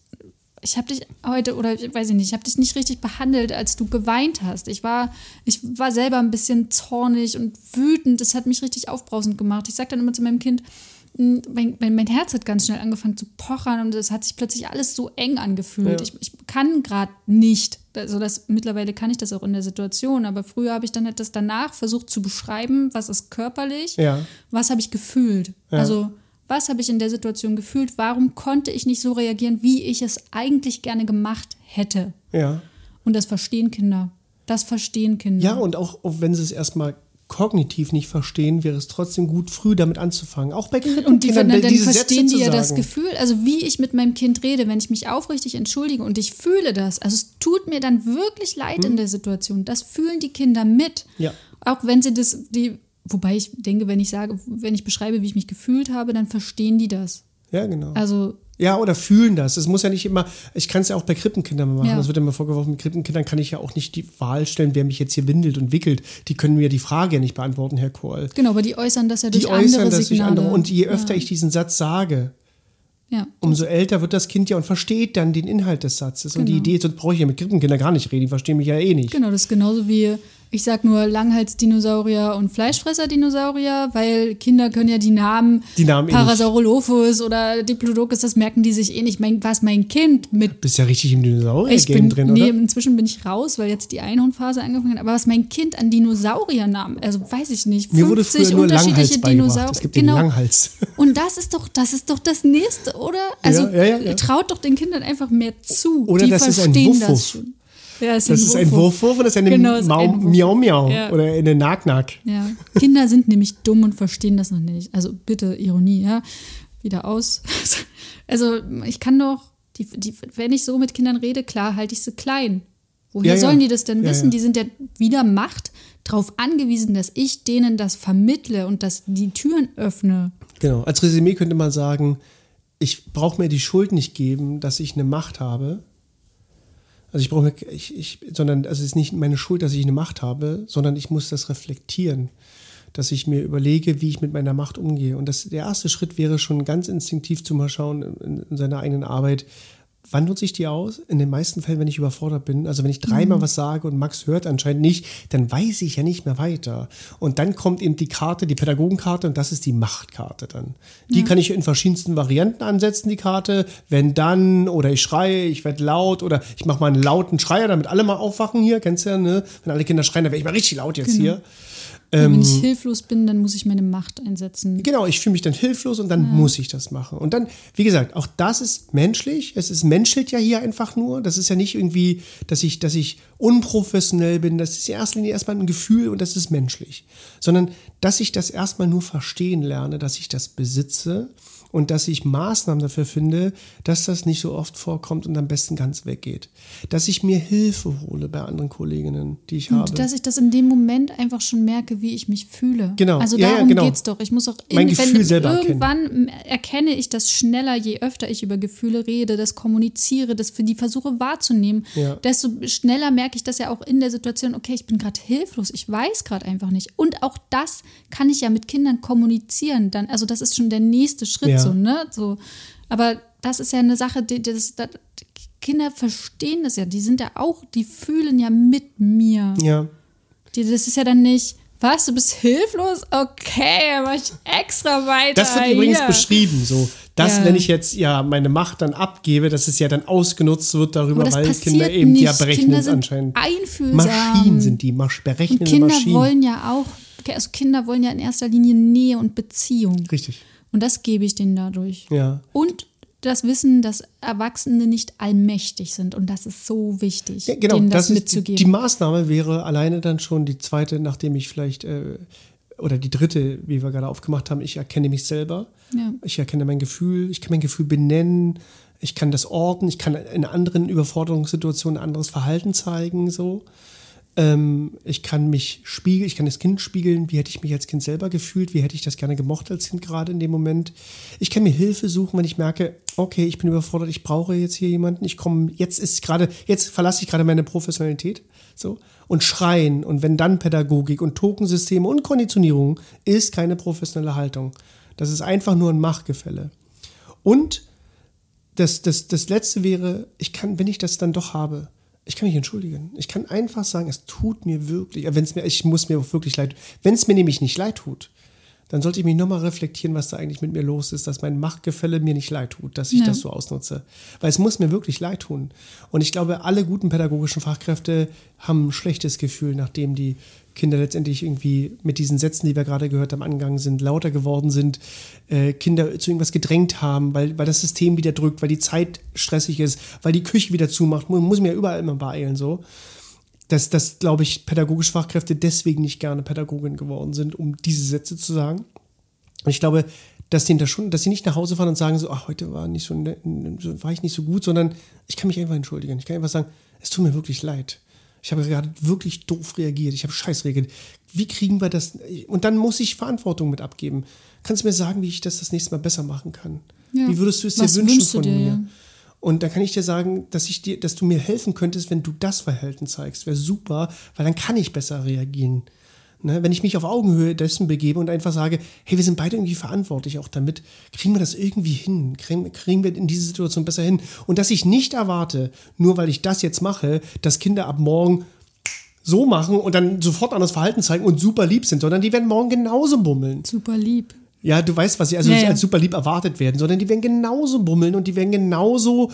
ich habe dich heute oder ich weiß ich nicht, ich habe dich nicht richtig behandelt, als du geweint hast. Ich war, ich war selber ein bisschen zornig und wütend. Das hat mich richtig aufbrausend gemacht. Ich sage dann immer zu meinem Kind, mh, mein, mein, mein Herz hat ganz schnell angefangen zu pochern und es hat sich plötzlich alles so eng angefühlt. Ja. Ich, ich kann gerade nicht. Also das, mittlerweile kann ich das auch in der Situation, aber früher habe ich dann halt das danach versucht zu beschreiben, was ist körperlich, Ja. was habe ich gefühlt. Ja. Also was habe ich in der Situation gefühlt? Warum konnte ich nicht so reagieren, wie ich es eigentlich gerne gemacht hätte? Ja. Und das verstehen Kinder. Das verstehen Kinder. Ja, und auch, auch wenn sie es erstmal kognitiv nicht verstehen, wäre es trotzdem gut, früh damit anzufangen. Auch bei Und die, Krippenkindern, dann, dann diese verstehen Sätze die ja das. Gefühl, also wie ich mit meinem Kind rede, wenn ich mich aufrichtig entschuldige und ich fühle das. Also es tut mir dann wirklich leid in der Situation. Das fühlen die Kinder mit. Hm. Ja. Auch wenn sie das, die, wobei ich denke, wenn ich sage, wenn ich beschreibe, wie ich mich gefühlt habe, dann verstehen die das. Ja, genau. Also Ja, oder fühlen das. Es muss ja nicht immer, ich kann es ja auch bei Krippenkindern machen. Ja. Das wird ja immer vorgeworfen, mit Krippenkindern kann ich ja auch nicht die Wahl stellen, wer mich jetzt hier windelt und wickelt. Die können mir die Frage ja nicht beantworten, Herr Kohl. genau, aber die äußern das ja durch Die andere äußern das durch Signale. andere. Und je öfter ja. ich diesen Satz sage, ja. umso älter wird das Kind ja und versteht dann den Inhalt des Satzes. Und die Genau. Idee, sonst brauche ich ja mit Krippenkindern gar nicht reden, die verstehen mich ja eh nicht. Genau, das ist genauso wie, ich sag nur Langhals-Dinosaurier und Fleischfresser-Dinosaurier, weil Kinder können ja die Namen, Die Namen eh. Parasaurolophus oder Diplodocus, das merken die sich eh nicht. Mein, was mein Kind mit Bist ja richtig im ich Dinosaurier-Game bin, drin, nee, oder? inzwischen bin ich raus, weil jetzt die Einhornphase angefangen hat. Aber was mein Kind an Dinosauriernamen, also weiß ich nicht, 50 Mir wurde früher nur unterschiedliche. Dinosaurier. Es gibt genau. den Langhals. Und das ist doch, das ist doch das nächste, oder? Also Ja, ja, ja, traut doch den Kindern einfach mehr zu. Oder die das ist ein verstehen Wuff-Wuff. das schon. Ja, ist Das ist ein Wurfwurf und das ist eine Genau, ist ein. Miau Miau Ja. oder eine Nack-Nack. Ja, Kinder sind nämlich dumm und verstehen das noch nicht. Also bitte Ironie, ja. Wieder aus. Also ich kann doch, die, die, wenn ich so mit Kindern rede, klar halte ich sie klein. Woher Ja, sollen die das denn wissen? Die sind ja wieder Macht darauf angewiesen, dass ich denen das vermittle und dass die Türen öffne. Genau. Als Resümee könnte man sagen, ich brauche mir die Schuld nicht geben, dass ich eine Macht habe. Also ich brauche ich, ich, sondern also es ist nicht meine Schuld, dass ich eine Macht habe, sondern ich muss das reflektieren, dass ich mir überlege, wie ich mit meiner Macht umgehe. Und das, der erste Schritt wäre schon ganz instinktiv zu mal schauen in, in seiner eigenen Arbeit, wann nutze ich die aus? In den meisten Fällen, wenn ich überfordert bin. Also wenn ich dreimal was sage und Max hört anscheinend nicht, dann weiß ich ja nicht mehr weiter. Und dann kommt eben die Karte, die Pädagogenkarte und das ist die Machtkarte dann. Die kann ich in verschiedensten Varianten ansetzen, die Karte. Wenn dann oder ich schreie, ich werde laut oder ich mache mal einen lauten Schreier, damit alle mal aufwachen hier. Kennst du ja, ne? Wenn alle Kinder schreien, dann werde ich mal richtig laut jetzt hier. Und wenn Ähm, ich hilflos bin, dann muss ich meine Macht einsetzen. Genau, ich fühle mich dann hilflos und dann muss ich das machen. Und dann, wie gesagt, auch das ist menschlich. Es ist menschelt ja hier einfach nur. Das ist ja nicht irgendwie, dass ich, dass ich unprofessionell bin. Das ist in erster Linie erstmal ein Gefühl und das ist menschlich. Sondern, dass ich das erstmal nur verstehen lerne, dass ich das besitze und dass ich Maßnahmen dafür finde, dass das nicht so oft vorkommt und am besten ganz weggeht. Dass ich mir Hilfe hole bei anderen Kolleginnen, die ich habe. Und dass ich das in dem Moment einfach schon merke, wie ich mich fühle. Genau. Also Ja, ja, darum genau. geht's doch. Ich muss auch Mein in- Gefühl selber erkennen. irgendwann erkenne ich das schneller, je öfter ich über Gefühle rede, das kommuniziere, das für die versuche wahrzunehmen, Ja. desto schneller merke ich das ja auch in der Situation, okay, ich bin gerade hilflos, ich weiß gerade einfach nicht. Und auch das kann ich ja mit Kindern kommunizieren. Dann, also das ist schon der nächste Schritt, Ja. So, ne? So. Aber das ist ja eine Sache, die, die das, das, Kinder verstehen das ja, die sind ja auch, die fühlen ja mit mir. ja. Die, das ist ja dann nicht, was, du bist hilflos? Okay, dann mach ich extra weiter. Das wird übrigens hier. beschrieben, so. Dass, Ja. wenn ich jetzt ja meine Macht dann abgebe, dass es ja dann ausgenutzt wird darüber, weil Kinder eben nicht. ja berechnen Kinder sind anscheinend. einfühlsam. Maschinen sind die, berechnende Und Kinder Maschinen. wollen ja auch, also Kinder wollen ja in erster Linie Nähe und Beziehung. Richtig. Und das gebe ich denen dadurch. Ja. Und das Wissen, dass Erwachsene nicht allmächtig sind. Und das ist so wichtig, Ja, genau, denen das, das ist die, mitzugeben. die Maßnahme wäre alleine dann schon die zweite, nachdem ich vielleicht, äh, oder die dritte, wie wir gerade aufgemacht haben, ich erkenne mich selber. Ja. Ich erkenne mein Gefühl, ich kann mein Gefühl benennen, ich kann das orten, ich kann in anderen Überforderungssituationen ein anderes Verhalten zeigen, so. Ähm, ich kann mich spiegeln, ich kann das Kind spiegeln, wie hätte ich mich als Kind selber gefühlt, wie hätte ich das gerne gemocht als Kind gerade in dem Moment. Ich kann mir Hilfe suchen, wenn ich merke, okay, ich bin überfordert, ich brauche jetzt hier jemanden, ich komme, jetzt ist gerade, jetzt verlasse ich gerade meine Professionalität, so, und schreien. Und wenn dann Pädagogik und Tokensysteme und Konditionierung ist keine professionelle Haltung. Das ist einfach nur ein Machtgefälle. Und das, das, das letzte wäre, ich kann, wenn ich das dann doch habe, ich kann mich entschuldigen. Ich kann einfach sagen, es tut mir wirklich, wenn es mir, ich muss mir wirklich leid, wenn es mir nämlich nicht leid tut, dann sollte ich mich nochmal reflektieren, was da eigentlich mit mir los ist, dass mein Machtgefälle mir nicht leid tut, dass ich Ja. das so ausnutze. Weil es muss mir wirklich leid tun. Und ich glaube, alle guten pädagogischen Fachkräfte haben ein schlechtes Gefühl, nachdem die Kinder letztendlich irgendwie mit diesen Sätzen, die wir gerade gehört haben, angegangen sind, lauter geworden sind, äh, Kinder zu irgendwas gedrängt haben, weil, weil das System wieder drückt, weil die Zeit stressig ist, weil die Küche wieder zumacht. Man muss mir ja überall immer beeilen so dass, dass glaube ich, pädagogische Fachkräfte deswegen nicht gerne Pädagogin geworden sind, um diese Sätze zu sagen. Und ich glaube, dass die, das schon, dass sie nicht nach Hause fahren und sagen so, ach, heute war, nicht so, ne- so, war ich nicht so gut, sondern ich kann mich einfach entschuldigen. Ich kann einfach sagen, es tut mir wirklich leid. Ich habe gerade wirklich doof reagiert. Ich habe scheiß reagiert. Wie kriegen wir das? Und dann muss ich Verantwortung mit abgeben. Kannst du mir sagen, wie ich das das nächste Mal besser machen kann? Ja. Wie würdest du es dir Was wünschen von dir, mir? Und dann kann ich dir sagen, dass ich dir, dass du mir helfen könntest, wenn du das Verhalten zeigst. Wäre super, weil dann kann ich besser reagieren. Ne? Wenn ich mich auf Augenhöhe dessen begebe und einfach sage, hey, wir sind beide irgendwie verantwortlich auch damit, kriegen wir das irgendwie hin, kriegen, kriegen wir in diese Situation besser hin. Und dass ich nicht erwarte, nur weil ich das jetzt mache, dass Kinder ab morgen so machen und dann sofort anderes Verhalten zeigen und super lieb sind, sondern die werden morgen genauso bummeln. Super lieb. Ja, du weißt, was sie also Ja, ja. als super lieb erwartet werden, sondern die werden genauso bummeln und die werden genauso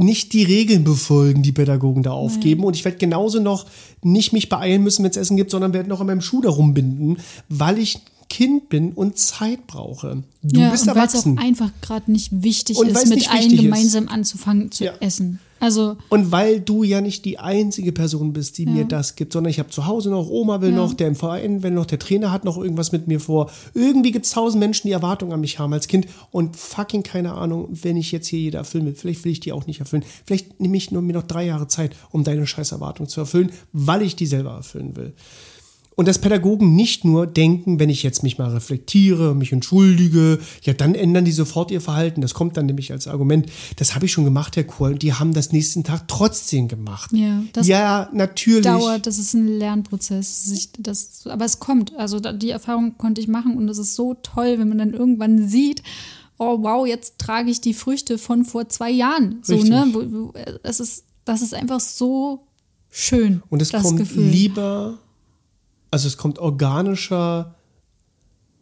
nicht die Regeln befolgen, die Pädagogen da aufgeben. Und ich werde genauso noch nicht mich beeilen müssen, wenn es Essen gibt, sondern werde noch an meinem Schuh darum binden, weil ich Kind bin und Zeit brauche. Du ja, bist und weil es auch erwachsen. einfach gerade nicht wichtig Und ist, mit allen wichtig ist. gemeinsam anzufangen zu Ja. essen. Also, Und weil du ja nicht die einzige Person bist, die mir das gibt, sondern ich habe zu Hause noch, Oma will Ja. noch, der im Verein will noch, der Trainer hat noch irgendwas mit mir vor. Irgendwie gibt es tausend Menschen, die Erwartungen an mich haben als Kind und fucking keine Ahnung, wenn ich jetzt hier jede erfüllen will. Vielleicht will ich die auch nicht erfüllen. Vielleicht nehme ich nur mir noch drei Jahre Zeit, um deine scheiß Erwartung zu erfüllen, weil ich die selber erfüllen will. Und dass Pädagogen nicht nur denken, wenn ich jetzt mich mal reflektiere, mich entschuldige, ja, dann ändern die sofort ihr Verhalten. Das kommt dann nämlich als Argument. Das habe ich schon gemacht, Herr Kohl. Die haben das nächsten Tag trotzdem gemacht. ja, das ja, natürlich. dauert, das ist ein Lernprozess. Das, aber es kommt. Also die Erfahrung konnte ich machen und es ist so toll, wenn man dann irgendwann sieht, oh wow, jetzt trage ich die Früchte von vor zwei Jahren. So, Richtig. ne? Es ist, das ist einfach so schön. Und es das kommt Gefühl. lieber, also es kommt organischer,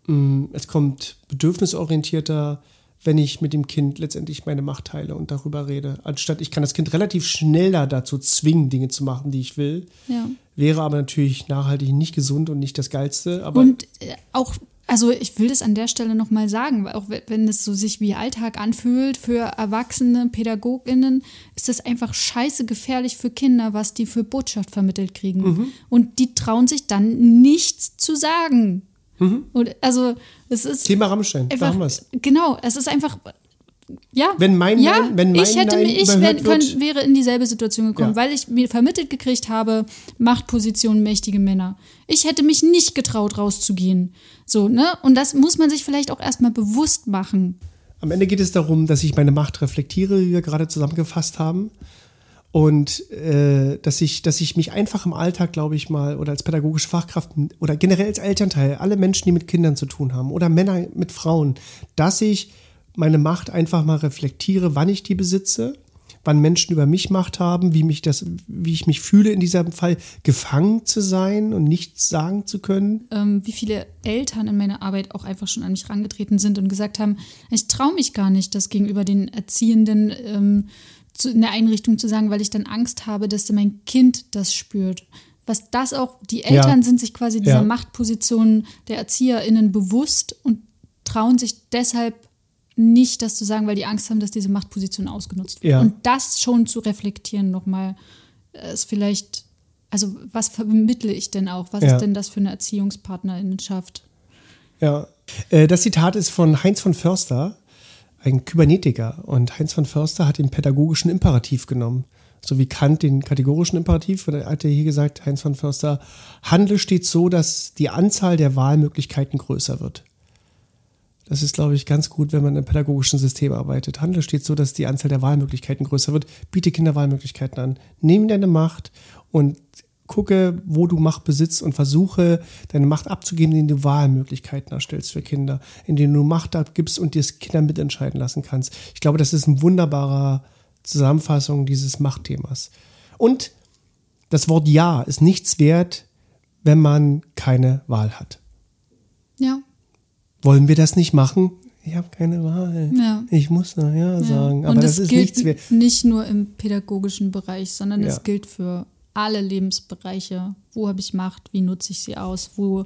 mh, es kommt bedürfnisorientierter, wenn ich mit dem Kind letztendlich meine Macht teile und darüber rede. Anstatt ich kann das Kind relativ schneller dazu zwingen, Dinge zu machen, die ich will. Ja. Wäre aber natürlich nachhaltig nicht gesund und nicht das Geilste. Aber Und äh, auch, also ich will das an der Stelle nochmal sagen, weil auch we- wenn es so sich wie Alltag anfühlt für erwachsene PädagogInnen, ist das einfach scheiße gefährlich für Kinder, was die für Botschaft vermittelt kriegen. Mhm. Und die trauen sich dann nichts zu sagen. Und also es ist Mhm. Thema Rammstein, da einfach, haben wir es. genau, es ist einfach, ja. Wenn mein ja, Nein- wenn mein ich hätte Nein ich wird- könnt, wäre in dieselbe Situation gekommen, Ja. weil ich mir vermittelt gekriegt habe, Machtpositionen mächtige Männer. Ich hätte mich nicht getraut, rauszugehen. So, ne? Und das muss man sich vielleicht auch erstmal bewusst machen. Am Ende geht es darum, dass ich meine Macht reflektiere, wie wir gerade zusammengefasst haben. Und äh, dass, ich, dass ich mich einfach im Alltag, glaube ich mal, oder als pädagogische Fachkraft oder generell als Elternteil, alle Menschen, die mit Kindern zu tun haben oder Männer mit Frauen, dass ich meine Macht einfach mal reflektiere, wann ich die besitze, wann Menschen über mich Macht haben, wie, mich das, wie ich mich fühle in diesem Fall, gefangen zu sein und nichts sagen zu können. ähm, wie viele Eltern in meiner Arbeit auch einfach schon an mich rangetreten sind und gesagt haben, ich traue mich gar nicht, das gegenüber den Erziehenden ähm, zu, in der Einrichtung zu sagen, weil ich dann Angst habe, dass mein Kind das spürt. Was das auch, die Eltern Ja. sind sich quasi dieser Ja. Machtposition der ErzieherInnen bewusst und trauen sich deshalb nicht, das zu sagen, weil die Angst haben, dass diese Machtposition ausgenutzt wird. Ja. Und das schon zu reflektieren nochmal, äh, ist vielleicht, also was vermittle ich denn auch? Was Ja. ist denn das für eine Erziehungspartnerinnenschaft? Ja. Äh, Das Zitat ist von Heinz von Förster, ein Kybernetiker. Und Heinz von Förster hat den pädagogischen Imperativ genommen. So wie Kant den kategorischen Imperativ. Er hat er hier gesagt, Heinz von Förster, handle stets so, dass die Anzahl der Wahlmöglichkeiten größer wird. Das ist, glaube ich, ganz gut, wenn man im pädagogischen System arbeitet. Handle stets so, dass die Anzahl der Wahlmöglichkeiten größer wird. Biete Kinder Wahlmöglichkeiten an. Nimm deine Macht und gucke, wo du Macht besitzt und versuche, deine Macht abzugeben, indem du Wahlmöglichkeiten erstellst für Kinder, indem du Macht abgibst und dir das Kinder mitentscheiden lassen kannst. Ich glaube, das ist eine wunderbare Zusammenfassung dieses Machtthemas. Und das Wort Ja ist nichts wert, wenn man keine Wahl hat. Ja. Wollen wir das nicht machen? Ich habe keine Wahl. Ja. Ich muss da Ja sagen. Ja. Aber Und das es ist gilt nichts nicht nur im pädagogischen Bereich, sondern Ja. es gilt für alle Lebensbereiche. Wo habe ich Macht? Wie nutze ich sie aus? Wo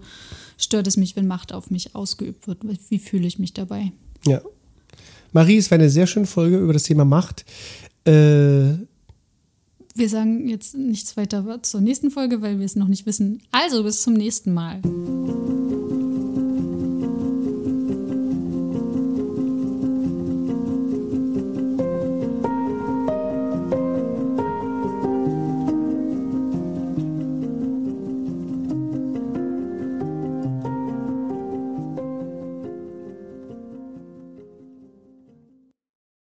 stört es mich, wenn Macht auf mich ausgeübt wird? Wie fühle ich mich dabei? Ja. Marie, es war eine sehr schöne Folge über das Thema Macht. Äh, Wir sagen jetzt nichts weiter zur nächsten Folge, weil wir es noch nicht wissen. Also bis zum nächsten Mal.